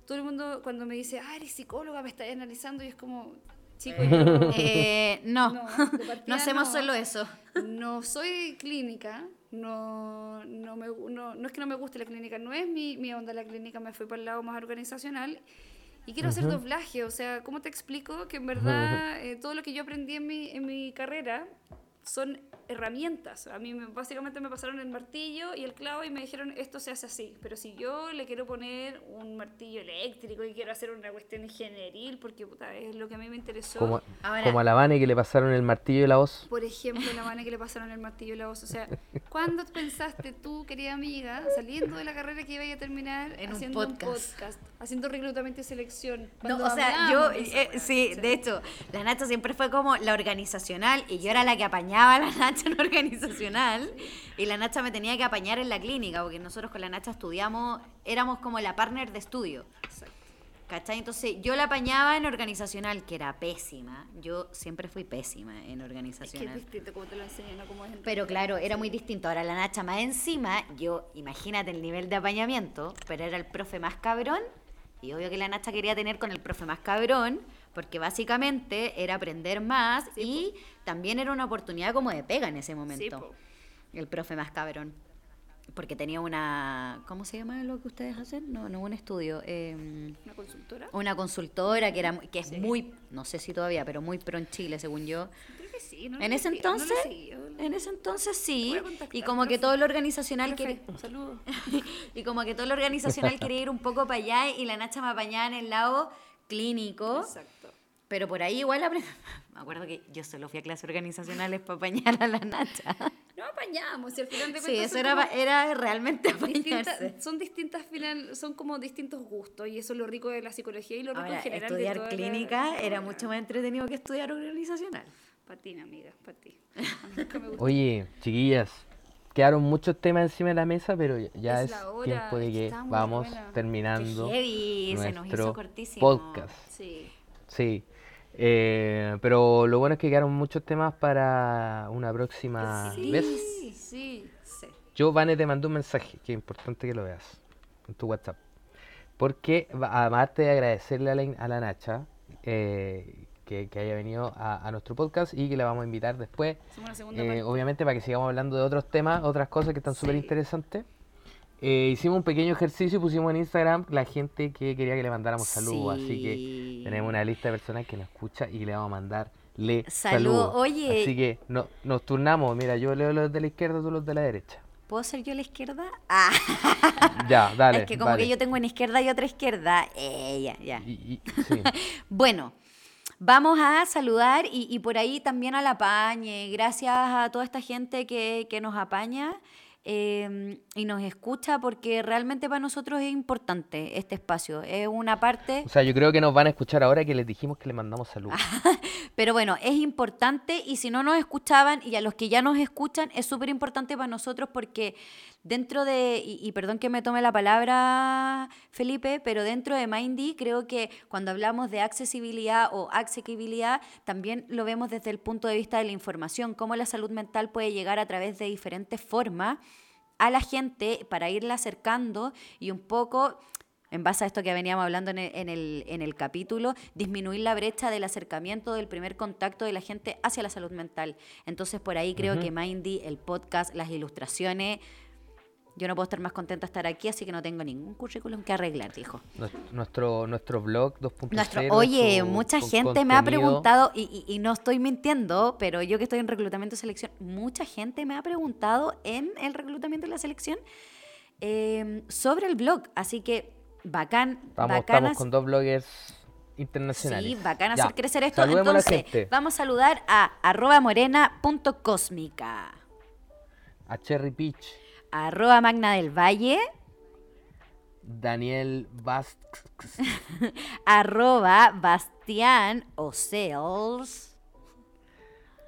todo el mundo cuando me dice, ah, eres psicóloga, me estás analizando, y es como, chico, yo... Eh, no. No, No, partida hacemos no. solo eso. No soy clínica, no, no, me, no, no es que no me guste la clínica, no es mi, mi onda la clínica, me fui para el lado más organizacional y quiero hacer doblaje, o sea, ¿cómo te explico que en verdad eh, todo lo que yo aprendí en mi, en mi carrera son herramientas? A mí me- básicamente me pasaron el martillo y el clavo y me dijeron esto se hace así, pero si yo le quiero poner un martillo eléctrico y quiero hacer una cuestión ingenieril, porque puta, es lo que a mí me interesó. Como, Ahora- como a la Vane que le pasaron el martillo y la voz. Por ejemplo, la manera que le pasaron el martillo y la voz. O sea, ¿cuándo pensaste tú, querida amiga, saliendo de la carrera que iba a terminar En un haciendo podcast. podcast, haciendo reclutamiento y selección? No, o sea, yo, eh, sí, de hecho, la Nacha siempre fue como la organizacional y yo era la que apañaba a la Nacha en organizacional y la Nacha me tenía que apañar en la clínica porque nosotros con la Nacha estudiamos, éramos como la partner de estudio. Exacto. ¿Cachai? Entonces yo la apañaba en organizacional, que era pésima. Yo siempre fui pésima en Es que es organizacional. distinto como te lo enseñan, no como es Pero claro, era muy distinto. Ahora la Nacha más encima, yo, imagínate el nivel de apañamiento, pero era el profe más cabrón. Y obvio que la Nacha quería tener con el profe más cabrón, porque básicamente era aprender más Sí, y también era una oportunidad como de pega en ese momento. el profe más cabrón. Porque tenía una. ¿Cómo se llama lo que ustedes hacen? No, no un estudio. em, ¿Una consultora? una consultora que era que es muy, no sé si todavía, pero muy pro en Chile, según yo. Creo que sí, ¿no? En ese no entonces, seguí, en ese entonces sí, y como que todo lo organizacional quería, y como que todo lo organizacional quería ir un poco para allá y la Nacha me apañaba en el lado clínico, Exacto. Pero por ahí igual aprendí. Me acuerdo que yo solo fui a clases organizacionales para apañar a la Nacha. No apañamos, si al final de Sí, cuentas eso son era, era realmente apañarse. son distintas final, son como distintos gustos y eso es lo rico de la psicología y lo rico Ahora, en general de estudiar la- clínica era la- mucho más entretenido que estudiar organizacional. Para ti, mi amiga, para ti. A mí nunca me gustó. Oye, chiquillas, quedaron muchos temas encima de la mesa, pero ya Es es, tiempo de que vamos buena. terminando Qué heavy, se nos hizo nuestro cortísimo. podcast. Sí. Sí, eh, pero lo bueno es que quedaron muchos temas para una próxima Sí, vez. sí, sí. Yo, Vane, te mandé un mensaje, que es importante que lo veas, en tu WhatsApp. Porque, aparte de agradecerle a la, a la Nacha eh, que, que haya venido a, a nuestro podcast y que la vamos a invitar después, eh, obviamente para que sigamos hablando de otros temas, otras cosas que están súper Sí. interesantes. Eh, hicimos un pequeño ejercicio y pusimos en Instagram la gente que quería que le mandáramos saludos, así que tenemos una lista de personas que nos escucha y que le vamos a mandar le Saludos. saludos. Oye. Así que no, nos turnamos, mira, yo leo los de la izquierda, tú los de la derecha. ¿Puedo ser yo la izquierda? Ah, Ya, dale. es que como que yo tengo una izquierda y otra izquierda. Eh, ya, ya. Y- y- sí. Bueno, vamos a saludar y, y por ahí también a la Pañe. Gracias a toda esta gente que, que nos apaña eh, y nos escucha porque realmente para nosotros es importante este espacio. Es una parte... O sea, yo creo que nos van a escuchar ahora que les dijimos que les mandamos saludos. Pero bueno, es importante y si no nos escuchaban y a los que ya nos escuchan, es súper importante para nosotros porque dentro de, y, y perdón que me tome la palabra Felipe, pero dentro de Mindy creo que cuando hablamos de accesibilidad o asequibilidad, también lo vemos desde el punto de vista de la información, cómo la salud mental puede llegar a través de diferentes formas a la gente para irla acercando y un poco en base a esto que veníamos hablando en el, en el, en el capítulo, disminuir la brecha del acercamiento, del primer contacto de la gente hacia la salud mental. Entonces, por ahí creo que Mindy, el podcast, las ilustraciones, yo no puedo estar más contenta de estar aquí, así que no tengo ningún currículum que arreglar, dijo. Nues- Nuestro, nuestro blog 2.0. Nuestro, oye, su- mucha gente me ha preguntado, y, y- y no estoy mintiendo, pero yo que estoy en reclutamiento y selección, mucha gente me ha preguntado en el reclutamiento y la selección eh, sobre el blog. Así que bacán, Estamos, bacanas. estamos con dos bloggers internacionales. Sí, bacán Ya, hacer crecer esto. Saludemos a Entonces, gente. vamos a saludar a arroba morena.cósmica. A Cherry Peach. Arroba Magna del Valle. Daniel Bast. Arroba Bastián.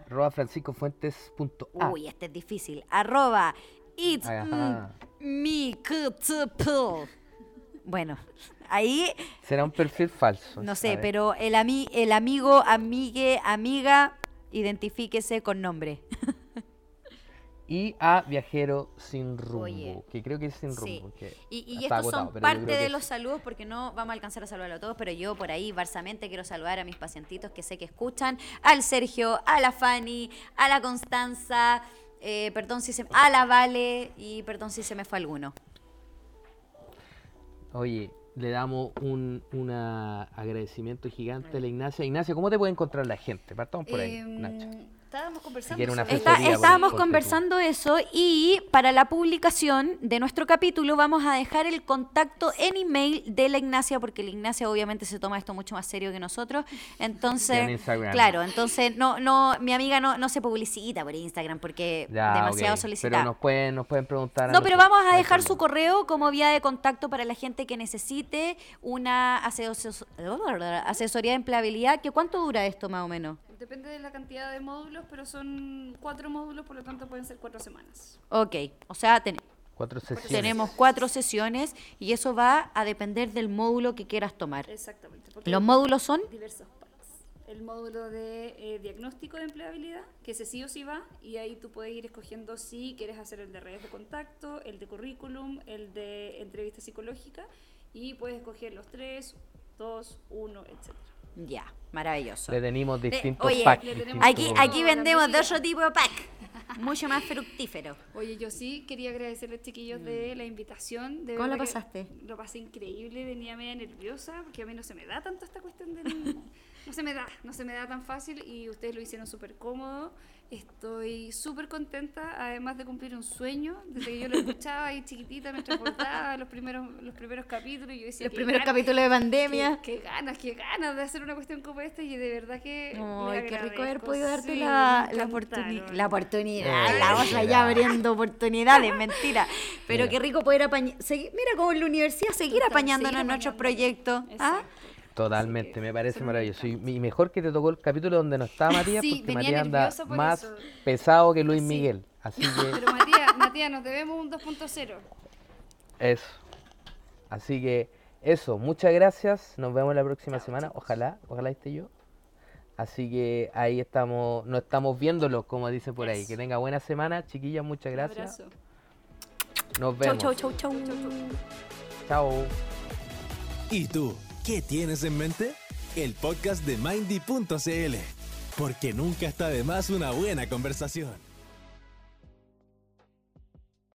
Arroba Francisco Fuentes. punto A. Uy, este es difícil. Arroba It's me. Bueno, ahí Será un perfil falso. no sé, pero el, ami- el amigo, amigue, amiga, identifíquese con nombre. Y a Viajero Sin Rumbo. Oye. Que creo que es Sin. Rumbo. Y, y estos agotado, son parte de los saludos porque no vamos a alcanzar a saludar a todos, pero yo por ahí, barsamente, quiero saludar a mis pacientitos que sé que escuchan, al Sergio, a la Fanny, a la Constanza, eh, perdón si se a la Vale y perdón si se me fue alguno. Oye, le damos un una agradecimiento gigante a la Ignacia. Ignacia, ¿cómo te puede encontrar la gente? Partamos por ahí, Em, Nacha. Estábamos conversando. quiere una sobre- Está- estábamos conversando eso y para la publicación de nuestro capítulo vamos a dejar el contacto en email de la Ignacia porque la Ignacia obviamente se toma esto mucho más serio que nosotros. Entonces, en Instagram. claro, entonces no no mi amiga no, no se publicita por Instagram porque Ya, demasiado ok. solicitada. Pero nos pueden, nos pueden preguntar. a No, pero vamos a dejar su correo como vía de contacto para la gente que necesite una aseso- asesoría de empleabilidad. ¿Que ¿Cuánto dura esto más o menos? Depende de la cantidad de módulos, pero son cuatro módulos, por lo tanto pueden ser cuatro semanas. Ok, o sea, ten- Cuatro sesiones. tenemos cuatro sesiones y eso va a depender del módulo que quieras tomar. Exactamente. porque Los módulos son diversos partes. El módulo de eh, diagnóstico de empleabilidad, que ese sí o sí va, y ahí tú puedes ir escogiendo si quieres hacer el de redes de contacto, el de currículum, el de entrevista psicológica, y puedes escoger los tres, dos, uno, etc. ya, maravilloso. Le tenemos distintos oye, packs. le tenemos- distintos- Aquí, vendemos de otro tipo de pack, mucho más fructífero. Oye, yo sí quería agradecerles, chiquillos, de la invitación. De ¿Cómo que pasaste? Lo pasé increíble, venía media nerviosa, porque a mí no se me da tanto esta cuestión del... No se me da, no se me da tan fácil y ustedes lo hicieron súper cómodo. Estoy súper contenta, además de cumplir un sueño. Desde que yo lo escuchaba ahí chiquitita, me transportaba los primeros, los primeros capítulos yo decía... Los "Qué primeros ganas, capítulos de pandemia. Qué, qué ganas, qué ganas de hacer una cuestión como esta y de verdad que... Ay, les qué rico haber podido darte Sí, la, la, oportuni- la oportunidad. La otra ya abriendo oportunidades, mentira. Pero Mira. qué rico poder apañar. Mira, como en la universidad, seguir apañándonos seguir en nuestros proyectos. ¿ah? Totalmente, me parece maravilloso. Y, mejor que te tocó el capítulo donde no estaba Matías, Sí, porque Matías anda por más eso. pesado que Luis Sí. Miguel. Así que Pero Matías, Matías, nos debemos un 2.0. eso. Así que eso, muchas gracias. Nos vemos la próxima Chao, semana. chicos. Ojalá, ojalá esté yo. Así que ahí estamos, no estamos viéndolo, como dice por ahí. Eso. Que tenga buena semana, chiquillas, muchas Un gracias. abrazo. Nos Chau, vemos. chau, chau, chau. Chao. ¿Y tú, qué tienes en mente? El podcast de Mindy.cl. Porque nunca está de más una buena conversación.